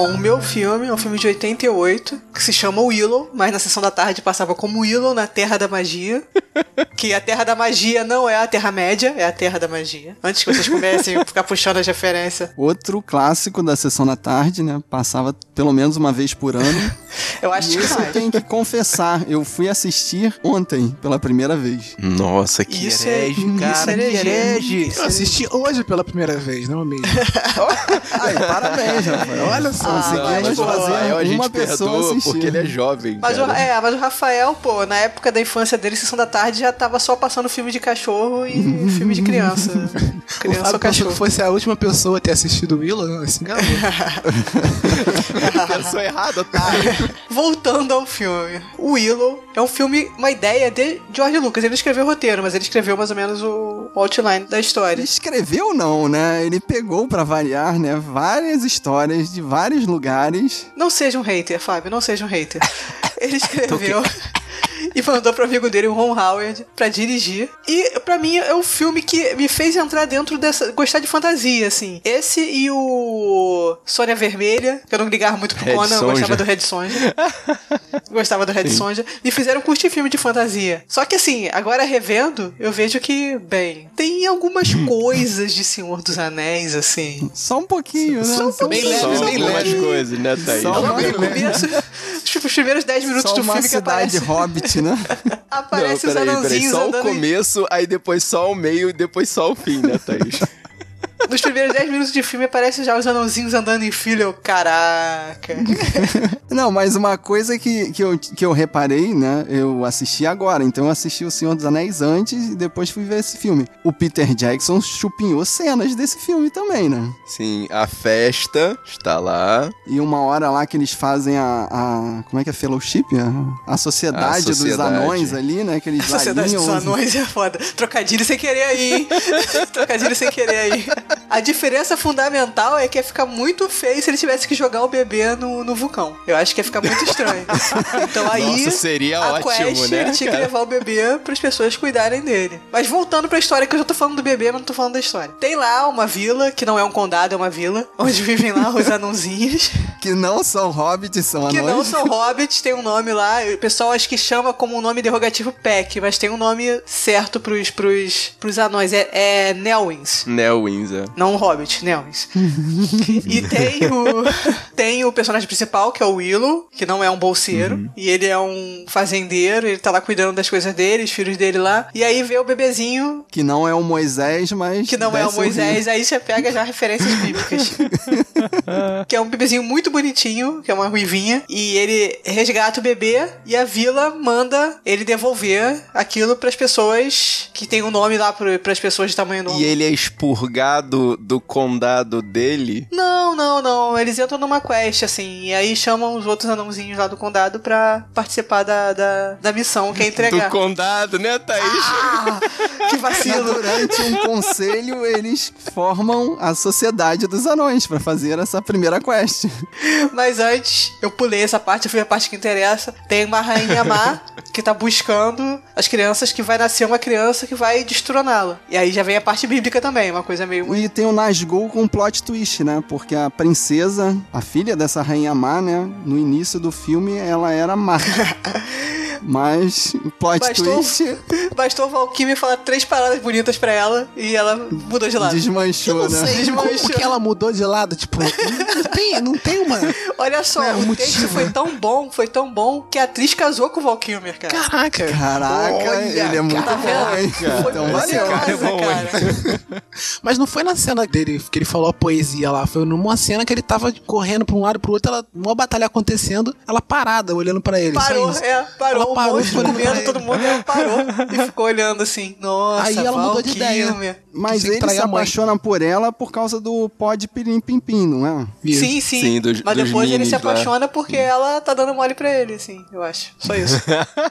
Bom, o meu filme é um filme de 88 que se chama Willow, mas na sessão da tarde passava como Willow na Terra da Magia. que a Terra da Magia não é a Terra-média, é a Terra da Magia. Antes que vocês comecem a ficar puxando as referências. Outro clássico da sessão da tarde, né? Passava pelo menos uma vez por ano. [LAUGHS] Eu acho E que esse eu tenho que confessar, eu fui assistir ontem pela primeira vez. Nossa, que Isso é- herege, isso cara. é que herege. herege. Eu assisti hoje pela primeira vez, não mesmo? Ai, [LAUGHS] parabéns, Rafael. Olha só. Ah, Conseguimos mas, pô, fazer Rafael, a gente uma pessoa assistir. porque ele é jovem, Mas o, é, mas o Rafael, pô, na época da infância dele, Sessão da Tarde, já tava só passando filme de cachorro e [LAUGHS] filme de criança. O criança Fábio ou pensou cachorro. que fosse a última pessoa a ter assistido o Willow, não, se enganou. Pensou errado, otário. [LAUGHS] Voltando ao filme. O Willow é um filme, uma ideia de George Lucas. Ele não escreveu o roteiro, mas ele escreveu mais ou menos o outline da história. Ele escreveu não, né? Ele pegou pra variar, né? Várias histórias de vários lugares. Não seja um hater, Fábio, não seja um hater. Ele [LAUGHS] escreveu [LAUGHS] e mandou pro amigo dele, o Ron Howard, pra dirigir. E pra mim é o filme que me fez entrar dentro dessa. gostar de fantasia, assim. Esse e o Sônia Vermelha, que eu não ligava muito pro Red Conan, eu Sonja. gostava do Red Sonja. [LAUGHS] gostava do Red Sonja. Me fizeram curtir filme de fantasia. Só que assim, agora revendo, eu vejo que, bem, tem algumas [LAUGHS] coisas de Senhor dos Anéis, assim. Só um pouquinho, né? Só um pouquinho, leve, Só bem algumas leve. coisas, né, Thaís? Só Logo no começo, tipo, os primeiros 10 minutos Só do uma filme que cidade aparece, hobbit, né? [LAUGHS] aparece não, os peraí, peraí. anãozinhos Só o começo, aí depois só o meio e depois só o fim, né, Thaís? [LAUGHS] Nos primeiros 10 minutos de filme aparece já os anãozinhos andando em fila. Eu, caraca. [LAUGHS] Não, mas uma coisa que, que, eu, que eu reparei, né? Eu assisti agora, então eu assisti O Senhor dos Anéis antes e depois fui ver esse filme. O Peter Jackson chupinhou cenas desse filme também, né? Sim, a festa está lá. E uma hora lá que eles fazem a. a- como é que é? Fellowship? A, a sociedade, A dos sociedade. anões ali, né? Que eles Sociedade dos Anões é foda. Trocadilho sem querer aí, hein? [LAUGHS] Trocadilho sem querer aí. A diferença fundamental é que ia ficar muito feio se ele tivesse que jogar o bebê no, no vulcão. Eu acho que ia ficar muito estranho. [LAUGHS] Então aí. Nossa, seria a ótimo, Quest, né, ele tinha que levar o bebê para as pessoas cuidarem dele. Mas voltando pra história, que eu já tô falando do bebê, mas não tô falando da história. Tem lá uma vila, que não é um condado, é uma vila, [LAUGHS] onde vivem lá os anãozinhos. Que não são hobbits, são Que anões. não são hobbits, tem um nome lá. O pessoal acho que chama como um nome derogativo Peck, mas tem um nome certo pros, pros, pros anões. É, é Nelwins. Neo Windsor. Não Hobbit, Nelwins. [LAUGHS] e tem o, tem o personagem principal, que é o Willow, que não é um bolseiro. E ele é um fazendeiro, ele tá lá cuidando das coisas dele, os filhos dele lá. E aí vê o bebezinho, Que não é o Moisés, mas. que não é o. Moisés, aí você pega já referências bíblicas. [LAUGHS] que é um bebezinho muito bonitinho, que é uma ruivinha, e ele resgata o bebê e a vila manda ele devolver aquilo pras pessoas que tem o um nome lá pro- pras pessoas de tamanho normal. E ele é expurgado do condado dele. Não, não, não. Eles entram numa quest, assim, e aí chamam os outros anãozinhos lá do condado pra participar da, da, da missão, que é [LAUGHS] Do entregar. condado, né, Thaís? que Mas vacilo. [LAUGHS] durante um conselho, eles formam a Sociedade dos Anões pra fazer essa primeira quest. Mas antes, eu pulei essa parte, eu fui a parte que interessa. Tem uma rainha má que tá buscando as crianças, que vai nascer uma criança que vai destroná-la. E aí já vem a parte bíblica também, uma coisa meio. E tem o Nazgûl com plot twist, né? Porque a princesa, a filha dessa rainha má, né? No início do filme, ela era má. [LAUGHS] Mas, plot Bastou, twist, [LAUGHS] bastou o Valkyrie falar três palavras bonitas pra ela e ela mudou de lado. desmanchou, Não né? sei como Desmanchou. que ela mudou de lado, tipo, não tem, não tem uma... Olha só, Não, o motivo. texto foi tão bom, foi tão bom, que a atriz casou com o Valkyrie, cara. Caraca. Caraca, Olha, ele é muito Tá bom, hein? Foi Então valeu. cara é bom, cara. [LAUGHS] Mas não foi na cena dele que ele falou a poesia lá, foi numa cena que ele tava correndo pra um lado e pro outro, ela, uma batalha acontecendo, ela parada, olhando pra ele. só Parou, isso. é, parou, Ela um parou, monte de comendo, todo mundo ela parou e ficou olhando assim. Nossa, Aí ela mudou de ideia. Mas ele se apaixona por ela por causa do pó de pirim-pim-pim, não é? Isso. Sim, sim. Sim, dos- Mas dos depois ele se minis lá. apaixona porque ela tá dando mole pra ele, assim, eu acho. Só isso. [LAUGHS]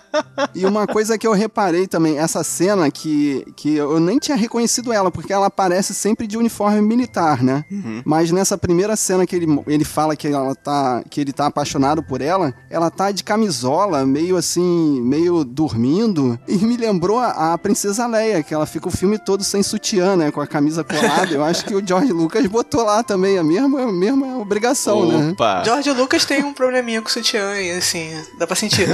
E uma coisa que eu reparei também, essa cena que, que eu nem tinha reconhecido ela, porque ela aparece sempre de uniforme militar, né? Mas nessa primeira cena que ele, ele fala que, ela tá, que ele tá apaixonado por ela, ela tá de camisola, meio assim, meio dormindo. E me lembrou a, a Princesa Leia, que ela fica o filme todo sem sutiã, né? Com a camisa colada. Eu acho que o George Lucas botou lá também a mesma, a mesma obrigação, né? Opa! George Lucas tem um probleminha com o sutiã, e assim, dá pra sentir.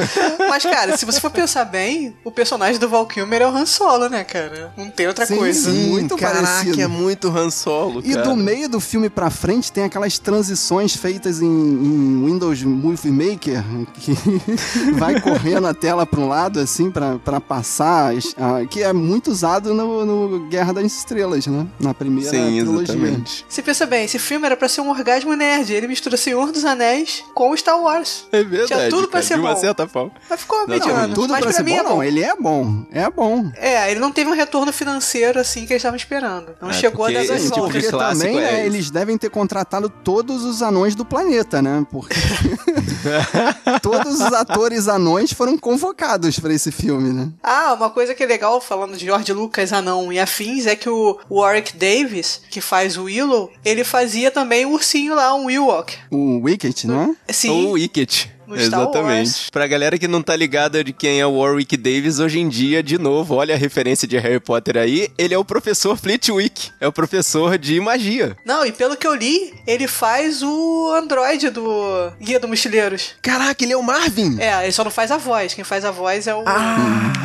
Mas, cara, se você for pensar bem, o personagem do Val Kilmer é o Han Solo, né, cara? Não tem outra Sim, coisa. sim. muito Caraca, parecido. é muito Han Solo, E cara. do meio do filme pra frente tem aquelas transições feitas em, em Windows Movie Maker que [LAUGHS] vai correndo a tela pra um lado assim pra pra passar, as- que é muito usado no, no Guerra das Estrelas, né? Na primeira Sim, trilogia. exatamente. Se pensa bem, esse filme era pra ser um orgasmo nerd. Ele mistura Senhor dos Anéis com Star Wars. É verdade, Tinha tudo pra cara, ser de uma bom. certa forma. Mas ficou Não, mediano. Tudo Mas pra ser mim bom, é bom. não. Ele é bom. É bom. É, ele não teve um retorno financeiro assim que eles estavam esperando. Não É, chegou a porque dar das esse tipo de clássico também, é né, eles devem ter contratado todos os anões do planeta, né? Porque [LAUGHS] todos os atores anões foram convocados pra esse filme, né? Ah, uma coisa que é legal falando de George Lucas, Anão e afins, é que o Warwick Davis, que faz o Willow, ele fazia também o ursinho lá, um Ewok. O Wicket, não é? Sim, O Wicket. No Star Exatamente. Wars. Pra galera que não tá ligada de quem é o Warwick Davis, hoje em dia, de novo, olha a referência de Harry Potter aí, ele é o professor Flitwick. É o professor de magia. Não, e pelo que eu li, ele faz o androide do Guia do Mochileiros. Caraca, ele é o Marvin! É, ele só não faz a voz. Quem faz a voz é o.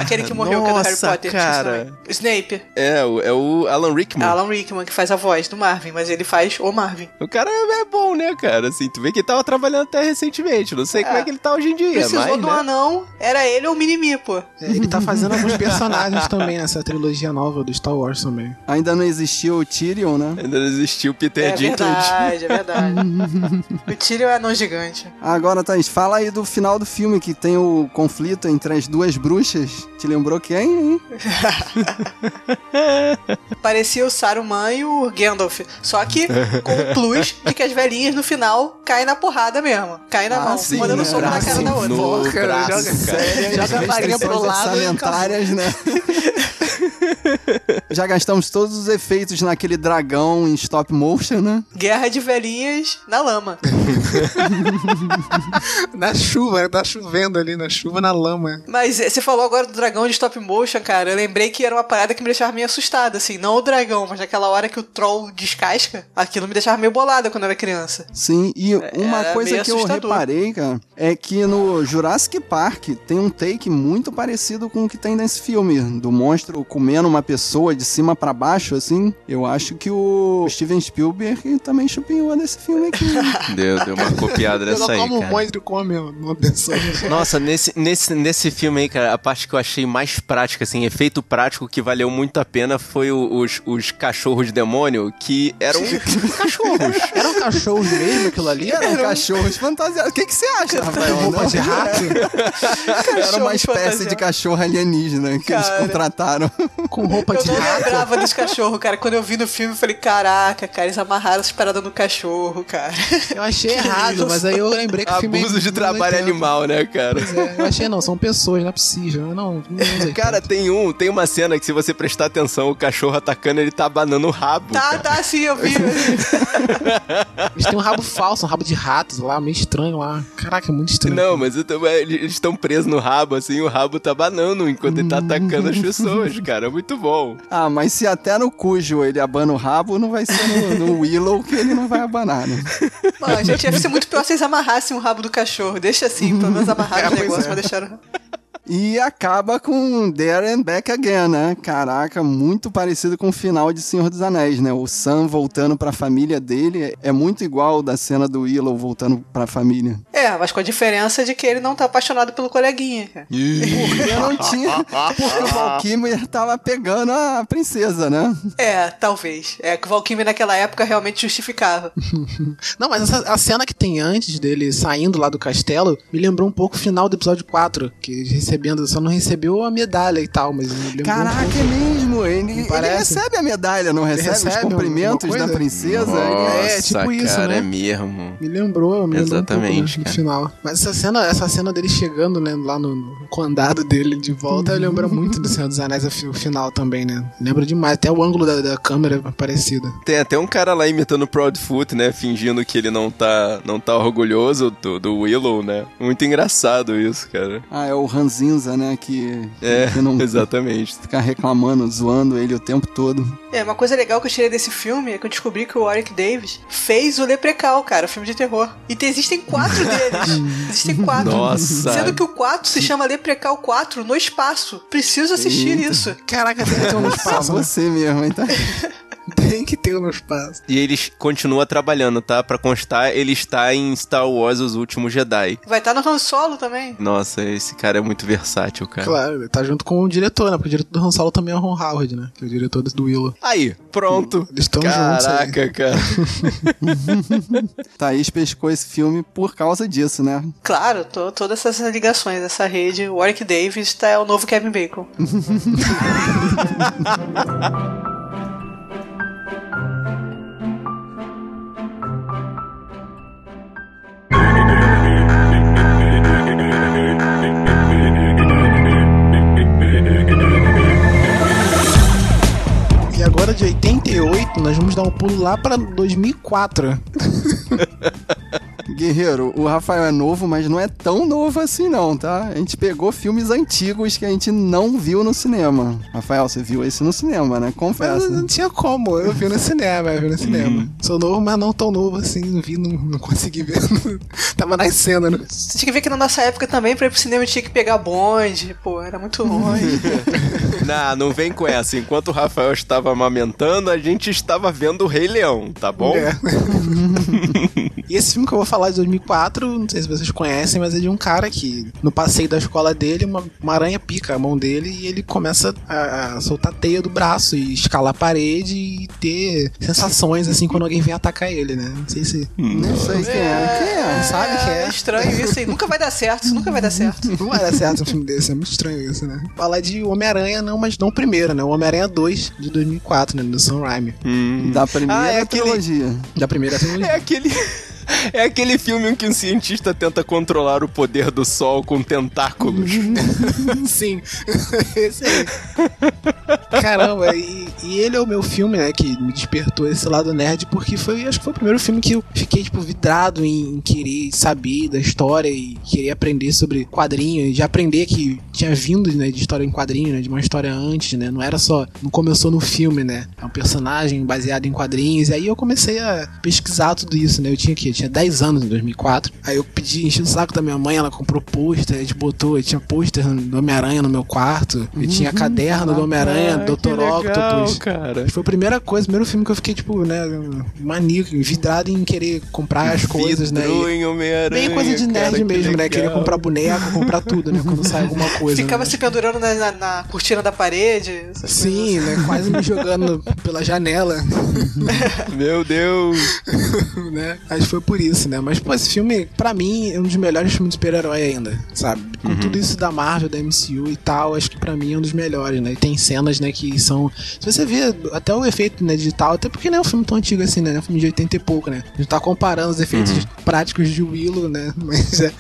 aquele que morreu, que é do Harry nossa, Potter. o cara. nome. Snape. É, o- é o Alan Rickman. Alan Rickman, que faz a voz do Marvin, mas ele faz o Marvin. O cara é bom, né, cara? Assim, tu vê que ele tava trabalhando até recentemente. Não sei como é que ele tá hoje em dia, Precisou mas, do né? anão, era ele ou o Minimi, pô. É, Ele tá fazendo alguns personagens também nessa trilogia nova do Star Wars também. Ainda não existia o Tyrion, né? Ainda não existiu o Peter É Dinklage. verdade, é verdade. [LAUGHS] o Tyrion é anão gigante. Agora, Thaís, fala aí do final do filme que tem o conflito entre as duas bruxas. Te lembrou quem, hein? [LAUGHS] Parecia o Saruman e o Gandalf. Só que com o plus de que as velhinhas no final caem na porrada mesmo. Caem na Ah, mão, sim, mandando no soco na cara da outra. No Porra, braço, joga- a varinha pro lado orçamentárias, né? [LAUGHS] Já gastamos todos os efeitos naquele dragão em stop motion, né? Guerra de velhinhas na lama. [LAUGHS] Na chuva, tá chovendo ali, na chuva, na lama. Mas eh, você falou agora do dragão de stop motion, cara. Eu lembrei que era uma parada que me deixava meio assustada, assim. Não o dragão, mas naquela hora que o troll descasca, aquilo me deixava meio bolada quando eu era criança. Sim, e uma era coisa que eu assustador. reparei, cara, é que no Jurassic Park tem um take muito parecido com o que tem nesse filme, do monstro comendo uma pessoa de cima pra baixo, assim. Eu acho que o Steven Spielberg também chupinhou desse filme aqui. [LAUGHS] Deu, deu uma copiada dessa aí, como um cara. monstro come uma pessoa. Nossa, nesse, nesse, nesse filme aí, cara, a parte que eu achei mais prática, assim, efeito prático que valeu muito a pena foi o- os, os cachorros demônio, que eram [LAUGHS] cachorros. Eram cachorros mesmo aquilo ali? Eram cachorros fantasiados. O que, que você acha, Rafael? roupa Não? de rato? Era uma Cachorro espécie fantasiado. de cachorro alienígena que eles Cara. contrataram. Com roupa Eu de não rato? lembrava dos cachorros, cara. Quando eu vi no filme, eu falei, caraca, cara, eles amarraram as paradas no cachorro, cara. Eu achei [LAUGHS] errado, isso? mas aí eu lembrei que o filme é Abuso de trabalho 80. animal, né, cara? É, eu achei não, são pessoas, não é possível. Eu Não, não Cara, tanto. tem um, tem uma cena que se você prestar atenção, o cachorro atacando, ele tá abanando o rabo. Tá, cara. tá, sim, eu vi. Eles têm um rabo falso, um rabo de ratos lá, meio estranho lá. Caraca, é muito estranho. Não, mas eu tô- eles estão presos no rabo, assim, o rabo tá banando enquanto ele tá atacando as pessoas, [LAUGHS] cara. É muito bom. Ah, mas se até no cujo ele abana o rabo, não vai ser no, no Willow que ele não vai abanar, né? Mano, gente, ia ser muito pior se eles amarrassem o rabo do cachorro. Deixa assim, pelo menos amarraram [LAUGHS] É, o negócio, é. mas deixaram. E acaba com There and Back Again, né? Caraca, muito parecido com o final de Senhor dos Anéis, né? O Sam voltando pra família dele é muito igual da cena do Willow voltando pra família. É, mas com a diferença de que ele não tá apaixonado pelo coleguinha, cara. Porque não tinha. Porque o Valkyrie tava pegando a princesa, né? É, talvez. É que o Valkyrie naquela época realmente justificava. [LAUGHS] Não, mas essa, a cena que tem antes dele saindo lá do castelo me lembrou um pouco o final do episódio 4, que ele recebendo, só não recebeu a medalha e tal, mas me lembrou um Caraca, pouco. é mesmo. Ele, ele recebe a medalha, não recebe, recebe os cumprimentos da princesa? Nossa, Ele- é, tipo isso, cara, né? é mesmo. Me lembrou, me lembrou Exatamente, um pouco, né, no final. Mas essa cena, essa cena dele chegando, né, lá no, no condado dele de volta, lembra muito do Senhor dos Anéis o fi- o final também, né? Lembra demais, até o ângulo da, da câmera é parecido. Tem até um cara lá imitando o Proudfoot, né? Fingindo que ele não tá, não tá orgulhoso do, do Willow, né? Muito engraçado isso, cara. Ah, é o Ranzinza, né? Que, É, que não [LAUGHS] exatamente. fica reclamando, zoando ele o tempo todo. É, uma coisa legal que eu tirei desse filme é que eu descobri que o Warwick Davis fez o Leprechaun, cara, o filme de terror. E te- existem quatro [LAUGHS] deles. Existem quatro. Nossa. Sendo que o 4 se chama Leprechaun 4 no espaço. Preciso assistir Eita. isso. Caraca, tem que ter um no Só espaço, né? você mesmo, então. [LAUGHS] [LAUGHS] Tem que ter um no espaço. E ele continua trabalhando, tá? Pra constar, ele está em Star Wars Os Últimos Jedi. Vai estar no Han Solo também. Nossa, esse cara é muito versátil, cara. Claro, ele tá junto com o diretor, né? Porque o diretor do Han Solo também é o Ron Howard, né? Que é o diretor do Willow. Aí, pronto. Eles estão juntos. Caraca, cara. [LAUGHS] Thaís pescou esse filme por causa disso, né? Claro, to- todas essas ligações, essa rede. O Warwick Davis tá, é o novo Kevin Bacon. [LAUGHS] E agora de 88, nós vamos dar um pulo lá pra 2004. [LAUGHS] Guerreiro, o Rafael é novo, mas não é tão novo assim não, tá? A gente pegou filmes antigos que a gente não viu no cinema. Rafael, você viu esse no cinema, né? Mas Confessa. não tinha como, eu vi no cinema, eu vi no cinema. Sou novo, mas não tão novo assim, não vi, não, não consegui ver. [LAUGHS] Tava nascendo, né? Você tinha que ver que na nossa época também, pra ir pro cinema, tinha que pegar bonde. Pô, era muito longe. [LAUGHS] não, não vem com essa. Enquanto o Rafael estava amamentando, a gente estava vendo o Rei Leão, tá bom? É. [LAUGHS] e esse filme que eu vou falar de 2004, não sei se vocês conhecem, mas é de um cara que no passeio da escola dele, uma, uma aranha pica a mão dele e ele começa a, a soltar teia do braço e escalar a parede e ter sensações assim quando alguém vem atacar ele, né? Não sei se. Não sei quem é. Quem é? Sabe que é? É estranho isso aí. Nunca vai dar certo. Isso nunca vai dar certo. Não vai dar certo um filme desse, é muito estranho isso, né? Falar de Homem-Aranha, não, mas não o primeiro, né? O Homem-Aranha 2 de 2004, né? Do Sam Raimi. Hum. Da primeira Ah, é aquele- trilogia. Da primeira trilogia. É aquele. [LAUGHS] É aquele filme em que um cientista tenta controlar o poder do sol com tentáculos. [LAUGHS] Sim, [LAUGHS] esse aí. Caramba, e, e ele é o meu filme, né, que me despertou esse lado nerd, porque foi, acho que foi o primeiro filme que eu fiquei, tipo, vidrado em, querer saber da história e querer aprender sobre quadrinho, e de aprender que tinha vindo, né, de história em quadrinho, né, de uma história antes, né, não era só, não começou no filme, né, é um personagem baseado em quadrinhos, e aí eu comecei a pesquisar tudo isso, né, eu tinha que, tinha 10 anos em 2004, aí eu pedi, enchi o saco da minha mãe, ela comprou pôster, a gente botou, eu tinha pôster do Homem-Aranha no meu quarto, eu tinha caderno do Homem-Aranha, Dr. Octopus, cara. foi a primeira coisa, o primeiro filme que eu fiquei, tipo, né, maníaco, vidrado em querer comprar as coisas, né? E em Homem-Aranha, Bem coisa de cara, nerd que mesmo, né? legal. Querer comprar boneco, comprar tudo, né? Quando sai alguma [LAUGHS] coisa. Ficava né? se pendurando na, na- na cortina da parede. coisas Sim, assim. né? Quase me jogando pela janela, Meu Deus. [LAUGHS] né? Acho que foi por isso, né? Mas, pô, esse filme, pra mim, é um dos melhores filmes de super-herói ainda, sabe? Com tudo isso da Marvel, da MCU e tal, acho que pra mim é um dos melhores, né? E tem cenas, né, que são... Se você vê até o efeito né, digital, até porque não é um filme tão antigo assim, né? É um filme de 80 e pouco, né? A gente tá comparando os efeitos práticos de Willow, né? [LAUGHS] Mas é...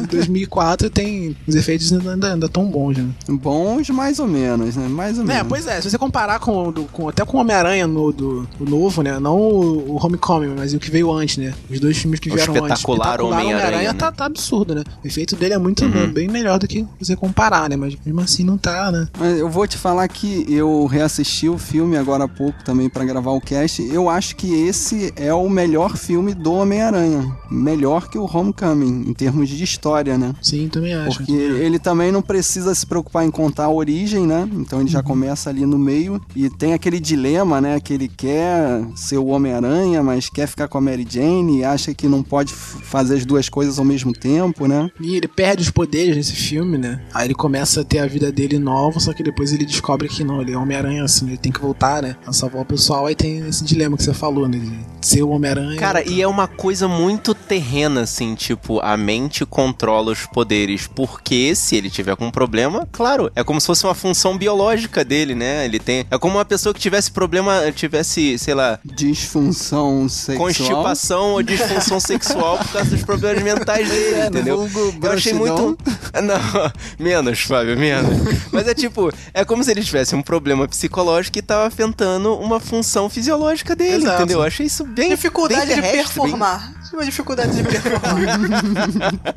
em 2004 tem... Os efeitos ainda, ainda tão bons, né? Bons mais ou menos, né? Mais ou É, menos. pois é, se você comparar com, do- com- até com o Homem-Aranha no, do, novo, né? Não o, o Homecoming, mas o que veio antes, né? Os dois filmes que O vieram antes. espetacular Homem-Aranha, tá, né? tá absurdo, né? O efeito dele é muito Uhum. bem melhor do que você comparar, né? Mas mesmo assim não tá, né? Mas eu vou te falar que eu reassisti o filme agora há pouco também pra gravar o cast. Eu acho que esse é o melhor filme do Homem-Aranha. Melhor que o Homecoming, em termos de história, né? Sim, também acho. Porque ele também não precisa se preocupar em contar a origem, né? Então ele já começa ali no meio e tem aquele dilema, né? Que ele quer ser o Homem-Aranha, mas quer ficar com a Mary Jane e acha que não pode fazer as duas coisas ao mesmo tempo, né? E ele perde os poderes nesse filme, né? Aí ele começa a ter a vida dele nova, só que depois ele descobre que não, ele é Homem-Aranha, assim, ele tem que voltar, né? A salvar o pessoal. Aí tem esse dilema que você falou, né? De ser o Homem-Aranha. Cara, e é uma coisa muito terrena, assim, tipo, a mente controla os poderes, porque se ele tiver com um problema, claro, é como se fosse uma função biológica dele, né? Ele tem. É como uma pessoa que tivesse problema, tivesse, sei lá, Disfunção sexual. constipação ou disfunção sexual por causa dos problemas mentais dele, É, entendeu? vulgo Eu achei muito. [LAUGHS] Não, menos, Fábio, menos. Mas é tipo, é como se ele tivesse um problema psicológico e tava afetando uma função fisiológica dele, Exato. entendeu? Eu achei isso bem. Dificuldade bem de terrestre, bem- performar. Uma dificuldade de performar.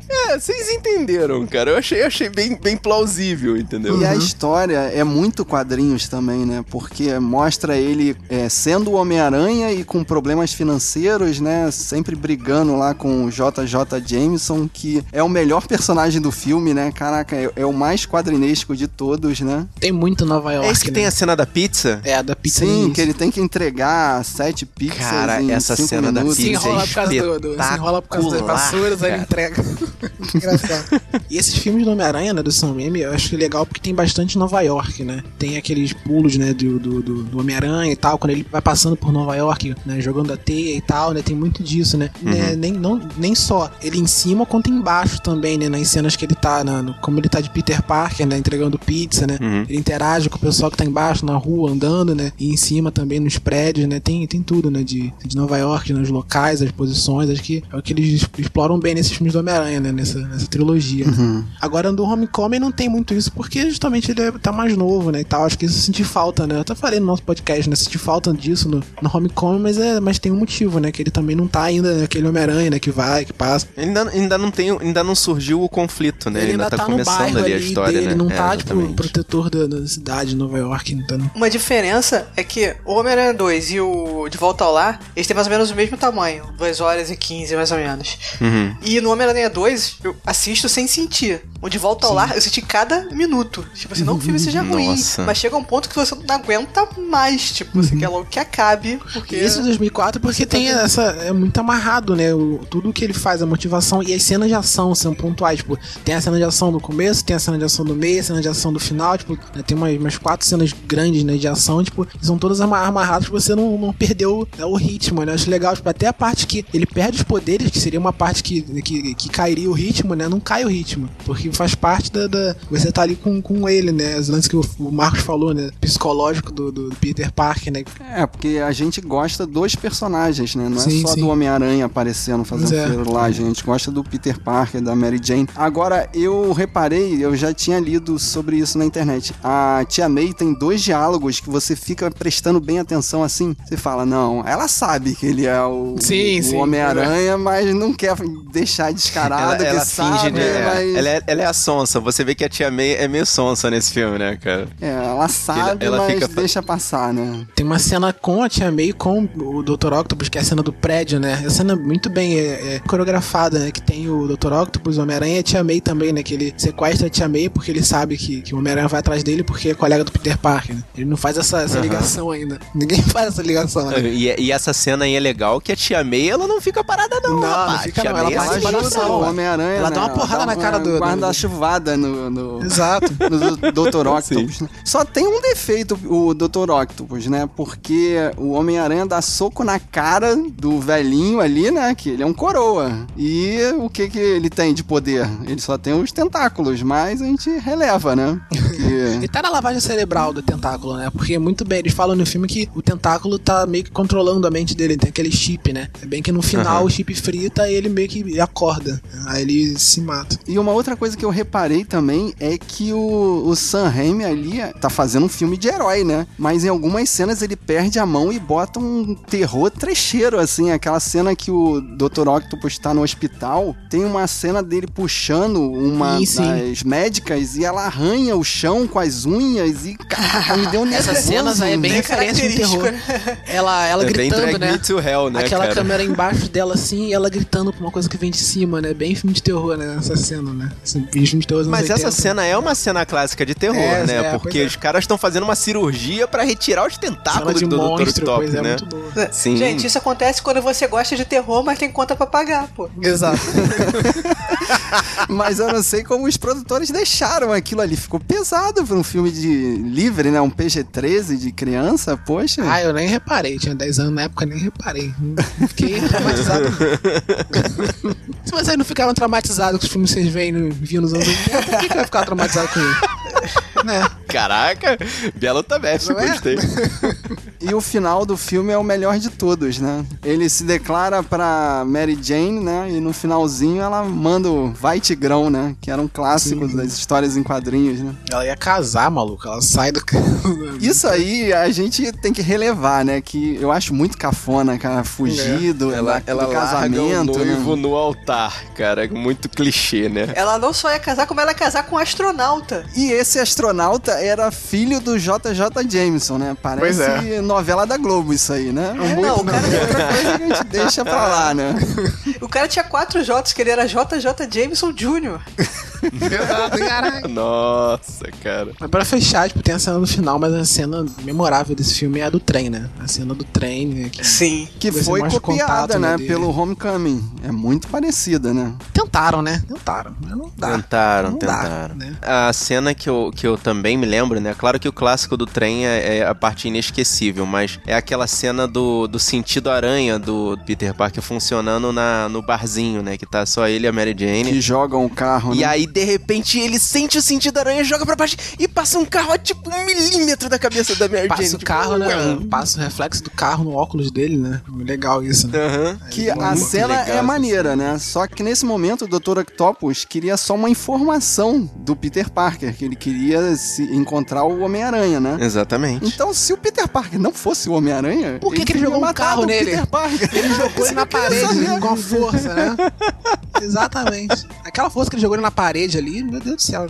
[LAUGHS] É, vocês entenderam, cara. Eu achei, achei bem, bem plausível, entendeu? E a história é muito quadrinhos também, né? Porque mostra ele é, sendo o Homem-Aranha e com problemas financeiros, né? Sempre brigando lá com o JJ Jameson, que é o melhor personagem do filme, né? Caraca, é, é o mais quadrinesco de todos, né? Tem muito Nova York. É esse que né? tem a cena da pizza? É, a da pizza Sim, no que ele tem que entregar sete pizzas Cara, em essa cinco cena da minutos. Se pizza enrola é por causa do, do, se enrola por causa das vassouras, aí ele entrega. [LAUGHS] Engraçado. E esses filmes do Homem-Aranha, né, do Sam Raimi, eu acho legal porque tem bastante Nova York, né? Tem aqueles pulos, né, do, do, do, do Homem-Aranha e tal, quando ele vai passando por Nova York, né, jogando a teia e tal, né? Tem muito disso, né? Né, nem, não, nem só ele em cima quanto embaixo também, né? Nas cenas que ele tá, na, no- como ele tá de Peter Parker, né? Entregando pizza, né? Ele interage com o pessoal que tá embaixo, na rua, andando, né? E em cima também, nos prédios, né? Tem, tem tudo, né? De, de Nova York, nos locais, as posições, acho que é o que eles exploram bem nesses filmes do Homem-Aranha, né? Nessa, nessa trilogia. Agora, no Homecoming não tem muito isso, porque justamente ele é- tá mais novo, né? E tal. Acho que isso eu senti falta, né? Eu até falei no nosso podcast, né? Senti falta disso no, no Homecoming, mas, é, mas tem um motivo, né? Que ele também não tá ainda aquele Homem-Aranha, né? Que vai, que passa. Ainda, ainda, não tem, ainda não surgiu o conflito, né? Ele ainda, ainda tá, tá no começando ali a história, dele, né? não É, tá, tipo, exatamente. protetor da, da cidade de Nova York, não tá no... Uma diferença é que o Homem-Aranha 2 e o De Volta ao Lar, eles têm mais ou menos o mesmo tamanho. 2 horas e 15, mais ou menos. Uhum. E no Homem-Aranha 2, eu assisto sem sentir. O De Volta ao Lar, eu senti cada minuto. Tipo assim, não que o filme [LAUGHS] seja ruim, Nossa. mas chega um ponto que você não aguenta mais. Tipo, você quer logo que acabe, porque... E esse é 2004 porque tem essa. É muito amarrado, né? O, tudo que ele faz, a motivação e as cenas de ação são pontuais. Tipo, tem a cena de ação do começo, tem a cena de ação do meio, a cena de ação do final. Tipo, né, tem umas, umas quatro cenas grandes né, de ação. Tipo, são todas ama- amarradas pra você não, não perder o, né, o ritmo, né? Acho legal. Tipo, até a parte que ele perde os poderes, que seria uma parte que, que, que cairia o ritmo, né? Não cai o ritmo. Porque faz parte da. da- você tá ali com, com ele, né? Os lances que o, o Marcos falou, né? Psicológico do, do Peter Parker, né? É, porque a gente gosta dos personagens, né? Não é Sim, só sim. do Homem-Aranha aparecendo, fazendo é. A gente gosta do Peter Parker, da Mary Jane. Agora, eu reparei, eu já tinha lido sobre isso na internet. A Tia May tem dois diálogos que você fica prestando bem atenção assim. Você fala, não, ela sabe que ele é o, o sim. Homem-Aranha, mas não quer deixar Ela, descarado ela que finge sabe, de. é, mas... ela, é, ela é a sonsa. Você vê que a tia May é meio sonsa nesse filme, né, cara? É, ela sabe, ela mas fica deixa passar, né? Tem uma cena com a Tia May com o Dr. Octopus, que é a cena do prédio, né? A cena muito bem é, é, coreografada, né? Que tem o Dr. Octopus, o Homem-Aranha e a Tia May também, né? Que ele sequestra a Tia May porque ele sabe que, que o Homem-Aranha vai atrás dele porque é colega do Peter Parker, né? Ele não faz essa, essa ligação ainda. Ninguém [LAUGHS] faz essa ligação, né? E, e essa cena aí é legal que a tia May, ela não fica parada, não. Não, rapaz. não fica Tia não, ela May, participa ela da ajuda, ação, o ó. Homem-Aranha. Ela né? dá uma porrada na cara do- do- Guarda-chuvada no, no, [LAUGHS] Exato. [LAUGHS] no Dr. Octopus. né? Só tem um defeito o Dr. Octopus, né? Porque o Homem-Aranha dá soco na cara do velhinho ali, né? Que ele é um coroa. E o que que ele tem de poder? Ele só tem os tentáculos, mas a gente releva, né? [LAUGHS] E tá na lavagem cerebral do tentáculo, né? Porque muito bem, eles falam no filme que o tentáculo tá meio que controlando a mente dele, tem aquele chip, né? É bem que no final Aham. o chip frita e ele meio que acorda. Aí ele se mata. E uma outra coisa que eu reparei também é que o, o Sam Raimi ali tá fazendo um filme de herói, né? Mas em algumas cenas ele perde a mão e bota um terror trecheiro, assim. Aquela cena que o Dr. Octopus tá no hospital, tem uma cena dele puxando uma Sim, sim. das médicas e ela arranha o chão com as unhas e, caraca, [LAUGHS] me deu um Essas nervoso. cenas aí é bem Bem referência de terror. Ela, ela é bem gritando, Drag né? Me to Hell, né, Aquela cara? câmera embaixo dela assim e ela gritando pra uma coisa que vem de cima, né? Bem filme de terror, né? Essa cena, né? Filme de terror Mas essa 80. cena é uma cena clássica de terror, É, né? é, Porque é. os caras estão fazendo uma cirurgia pra retirar os tentáculos de do Dr. monstro, Top, pois é, né? muito boa. Sim. Gente, isso acontece quando você gosta de terror, mas tem conta pra pagar, pô. Exato. [LAUGHS] Mas eu não sei como os produtores deixaram aquilo ali. Ficou pesado pra um filme de livre, né? Um PG-13 de criança, poxa. ah, eu nem reparei. Tinha 10 anos na época, nem reparei. Fiquei traumatizado. [LAUGHS] Se vocês não ficaram traumatizados com os filmes que vocês veem viam nos anos 80, por que, que vai ficar traumatizado com isso? Né? Caraca, belo tabete, Não é? gostei. [LAUGHS] E o final do filme é o melhor de todos, né? Ele se declara pra Mary Jane, né? E no finalzinho ela manda o Vai Tigrão, né? Que era um clássico Sim. das histórias em quadrinhos, né? Ela ia casar, maluco. Ela sai do. Isso aí a gente tem que relevar, né? Que eu acho muito cafona, cara, fugir do, Ela, ela do larga casamento, o noivo né? no altar, cara. Muito clichê, né? Ela não só ia casar, como ela ia casar com um astronauta. E esse astronauta era filho do JJ Jameson, né? Parece Pois é. novela da Globo isso aí, né? É, não, o cara, Outra coisa que a gente deixa pra lá, né? o cara tinha quatro J's, que ele era JJ Jameson Jr. [LAUGHS] Exato, caralho. Nossa, cara. Mas pra fechar, tipo, tem a cena no final, mas a cena memorável desse filme é a do trem, né? A cena do trem, né? Que Sim. Que foi copiada, né, né? dele. Pelo Homecoming. É muito parecida, né? Tentaram, né? Tentaram. Mas não dá. Tentaram, Não dá, tentaram. né? A cena que eu, que eu também me lembro, né? Claro que o clássico do trem é, é a parte inesquecível, mas é aquela cena do, do sentido aranha do Peter Parker funcionando na, no barzinho, né? Que tá só ele e a Mary Jane. Que jogam o carro, E né? aí, de repente, ele sente o sentido aranha, joga pra baixo e passa um carro a tipo um milímetro da cabeça da Mary Jane. Passa o tipo, carro, né? ué. Passa o reflexo do carro no óculos dele, né? Legal isso, né? Que É a muito cena legal é maneira, né? Só que nesse momento o Dr. Octopus queria só uma informação do Peter Parker, que ele queria se encontrar o Homem-Aranha, né? Exatamente. Então, se o Peter Parker não fosse o Homem-Aranha, Por que que ele jogou um carro o nele? Peter Parker. Ele jogou ele na [LAUGHS] parede com a força, né? [LAUGHS] Exatamente. Aquela força que ele jogou ele na parede ali, meu Deus do céu.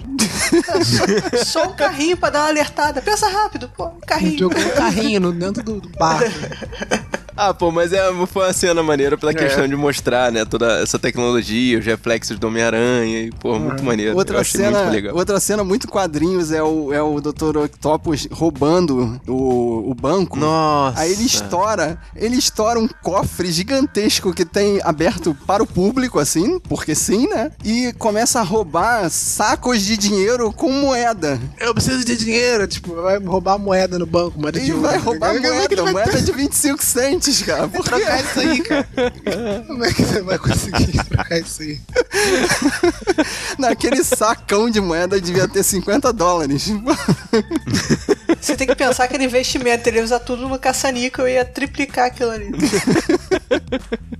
Só um carrinho pra dar uma alertada. Pensa rápido, pô. Um carrinho. Jogou um carrinho no- dentro do, do barco. [LAUGHS] Ah, pô, mas é, foi uma cena maneira É. pela questão de mostrar, né, toda essa tecnologia, os reflexos do Homem-Aranha, e, pô, muito maneiro. Eu Outra achei cena, muito legal. outra cena muito quadrinhos é o, é o Dr. Octopus roubando o, o banco. Nossa. Aí ele estoura, ele estoura um cofre gigantesco que tem aberto para o público, assim, porque sim, né? E começa a roubar sacos de dinheiro com moeda. Eu preciso de dinheiro, tipo, vai roubar moeda no banco, moeda de ouro. vai roubar é moeda, moeda de 25 centes, cara. Por trocar isso aí, cara? [LAUGHS] Como é que você vai conseguir trocar isso aí? [LAUGHS] Naquele sacão de moeda devia ter 50 dólares. Você tem que pensar que era investimento. Ele ia usar tudo no caça-níquel e ia triplicar aquilo ali. [LAUGHS]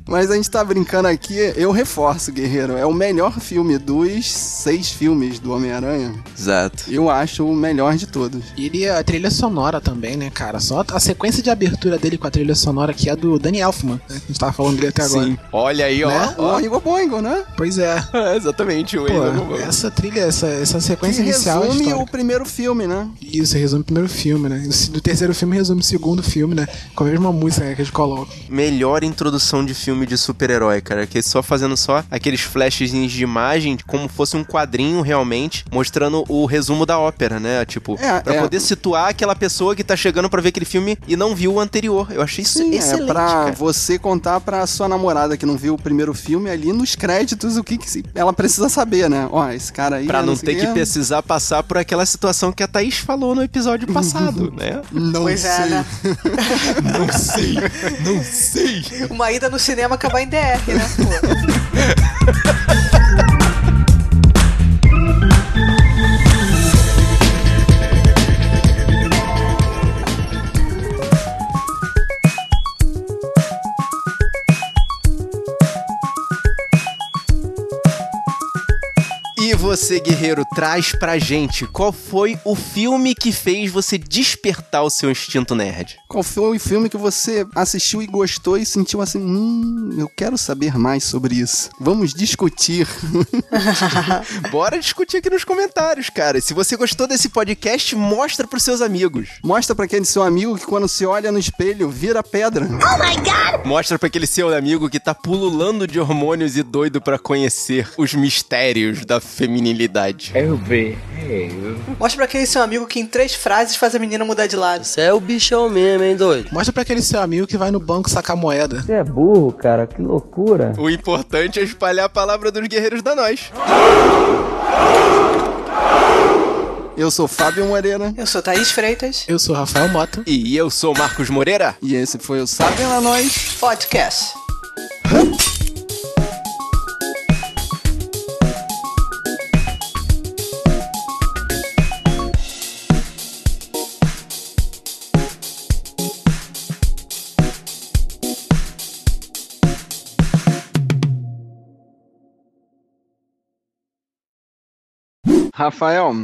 Mas a gente tá brincando aqui, eu reforço, Guerreiro. É o melhor filme dos seis filmes do Homem-Aranha. Exato. Eu acho o melhor de todos. E ele, a trilha sonora também, né, cara? Só a sequência de abertura dele com a trilha sonora aqui é do Danny Elfman, né? A gente tava falando dele até agora. Sim. Olha aí, ó. Né? O ó. Oingo Boingo, né? Pois é. [LAUGHS] É, exatamente, o. Pô, essa trilha, essa, essa Que sequência inicial é resume o histórica. primeiro filme, né? Isso, resume o primeiro filme, né? Do terceiro filme resume o segundo filme, né? Com a mesma música que eles colocam. Melhor introdução de filme de super-herói, cara. Que é só fazendo só aqueles flashes de imagem, como fosse um quadrinho realmente, mostrando o resumo da ópera, né? Tipo, É, pra é. poder situar aquela pessoa que tá chegando pra ver aquele filme e não viu o anterior. Eu achei isso Sim, excelente, é pra cara. você contar pra sua namorada que não viu o primeiro filme ali nos créditos o que, que ela precisa saber, né? Ó, esse cara aí. Pra não sei ter que quê. precisar passar por aquela situação que a Thaís falou no episódio passado, [LAUGHS] né? Não Pois sei. é, né? [LAUGHS] Não sei, [LAUGHS] não sei uma ida no cinema acabar em DR, né, pô? você, guerreiro, traz pra gente qual foi o filme que fez você despertar o seu instinto nerd? Qual foi o filme que você assistiu e gostou e sentiu assim, hum, eu quero saber mais sobre isso. Vamos discutir. [LAUGHS] [LAUGHS] Bora discutir aqui nos comentários, cara. Se você gostou desse podcast, mostra pros seus amigos. Mostra pra aquele seu amigo que quando se olha no espelho, vira pedra. Mostra pra aquele seu amigo que tá pululando de hormônios e doido pra conhecer os mistérios da feminilidade. Eu vi. Mostra pra aquele seu amigo que em três frases faz a menina mudar de lado. Você é o bichão mesmo, hein, doido? Mostra pra aquele seu amigo que vai no banco sacar moeda. Você é burro, cara. Que loucura. O importante é espalhar a palavra dos guerreiros da nós. Eu sou Fábio Moreira. Eu sou Thaís Freitas. Eu sou Rafael Mota. E eu sou Marcos Moreira. E esse foi o Sabem lá Nós. Podcast. Rafael,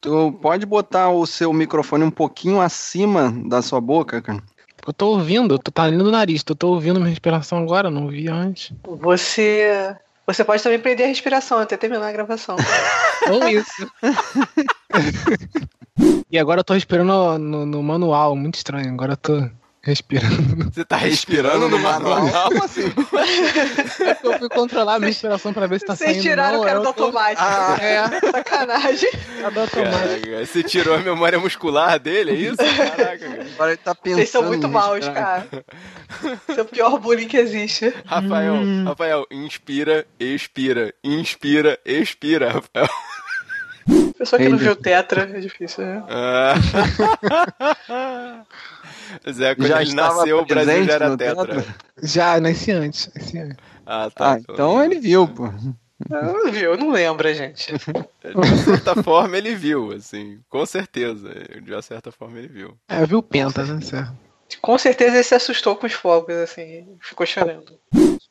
tu pode botar o seu microfone um pouquinho acima da sua boca, cara? Eu tô ouvindo, tu tá ali no nariz, tu tô ouvindo minha respiração agora, não ouvi antes. Você. Você pode também prender a respiração até terminar a gravação. [LAUGHS] Ou isso. [LAUGHS] e agora eu tô respirando no, no- no manual, muito estranho. Agora eu tô respirando. Você tá respirando no manual? Como assim? Eu fui controlar a minha respiração pra ver se tá Vocês saindo. tiraram não, o cara do tô- automático. Ah, é. Sacanagem. Tá do automático. Caraca, você tirou a memória muscular dele, é isso? Caraca, cara. Agora ele tá pensando. Vocês são muito maus, respirar. cara. Esse é o pior bullying que existe. Rafael, Hum. Rafael, inspira, expira, inspira, expira, Rafael. Pessoa que não Entendi. viu Tetra é difícil, né? Ah. [LAUGHS] [LAUGHS] Zé, quando Já ele nasceu, o Brasil já era tetra. teatro? Já, nasci antes. nasci antes. Ah, tá. Ah, então ele viu, pô. Não viu, eu não lembro, gente. [LAUGHS] De certa forma ele viu, assim, com certeza. De uma certa forma ele viu. É, eu vi o Penta, né? Certo. Com certeza ele se assustou com os fogos, assim, ficou chorando.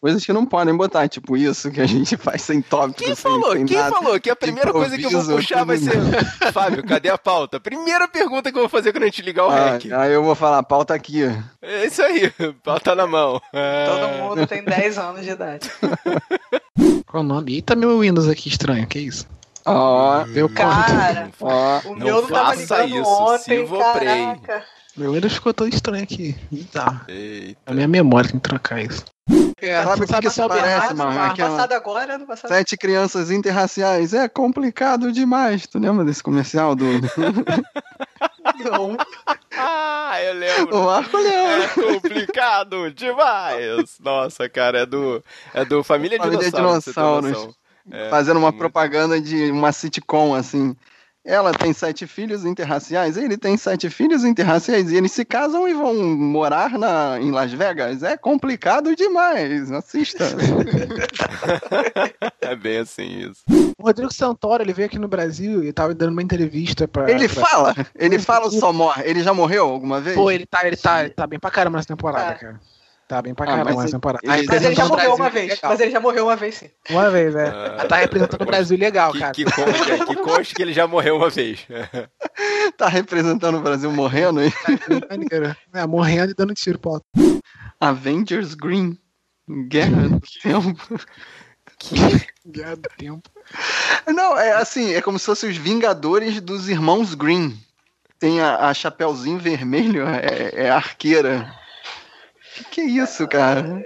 Coisas que não podem botar, tipo isso que a gente [LAUGHS] faz sem tópico. Quem sem, falou? sem Quem nada. falou que a primeira coisa que eu vou puxar vai ser. [LAUGHS] Fábio, cadê a pauta? Primeira pergunta que eu vou fazer quando a gente ligar o Ah, REC. aí eu vou falar, pauta aqui. É isso aí, [LAUGHS] pauta na mão. Todo Ah. mundo tem 10 anos de idade. Qual o nome? Eita, meu Windows aqui estranho, que isso? Ó, Meu Cara, ó. o Não meu não tava faça ligando isso, ontem, caraca. Meu Windows ficou todo estranho aqui. Bizarro. Eita. A minha memória tem que trocar isso. É, Sabe o que que isso parece, Ano mano? Aquela- passado agora, ano passado. Sete crianças interraciais. É complicado demais. Tu lembra desse comercial do. [LAUGHS] Não. Ah, eu lembro. o Marco lembra. É complicado demais. Nossa, cara, é do. É do Família, Família Dinossauros. noção. É, Fazendo uma muito- propaganda de uma sitcom, assim. Ela tem sete filhos interraciais, ele tem sete filhos interraciais, e eles se casam e vão morar na, em Las Vegas. É complicado demais. Assista. [LAUGHS] É bem assim isso. O Rodrigo Santoro, ele veio aqui no Brasil e tava dando uma entrevista pra. ele pra- fala, ele fala ou só morre. Ele já morreu alguma vez? Pô, ele tá, ele tá, ele tá bem pra caramba nessa temporada, Tá. cara. Tá bem pra Ah, mas temporada. ele- Mas ele já morreu Brasil uma vez. legal. Mas ele já morreu uma vez, sim. Uma vez, né? Ah, tá representando o Brasil legal, Que, cara. que, conste, que conste que ele já morreu uma vez. [LAUGHS] Tá representando o Brasil morrendo. Maneiro. É, morrendo e dando tiro alto. Avengers Green. Guerra do [LAUGHS] Tempo. Guerra do tempo. Não, é assim, é como se fossem os Vingadores dos Irmãos Green. Tem a, a Chapeuzinho Vermelho, é, é a arqueira. Que que é isso, cara?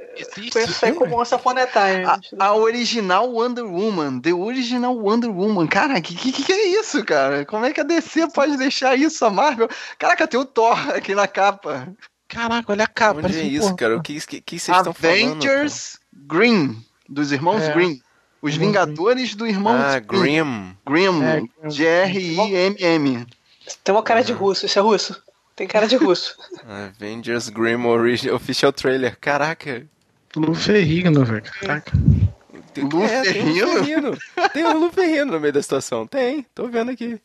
Foi isso aí como Once Upon a Time. A, a original Wonder Woman, The Original Wonder Woman. Cara, que, que que é isso, cara? Como é que a DC pode deixar isso, a Marvel? Caraca, tem o Thor aqui na capa. Caraca, olha a capa. Onde é um isso, porra. cara? O que, que, que vocês estão falando? Avengers Green, dos Irmãos É. Green. Os Irmãos Vingadores do Irmãos Ah. Grimm. Grimm, É, Grimm. G-R-I-M-M. Tem uma cara de russo. Isso é russo? Tem cara de russo. [LAUGHS] Avengers Grimm Origi- Official Trailer. Caraca. Lu Ferrigno, velho. Caraca. Tem, é, tem um? Ferrigno. Tem um Lu Ferrigno no meio da situação. Tem, tô vendo aqui.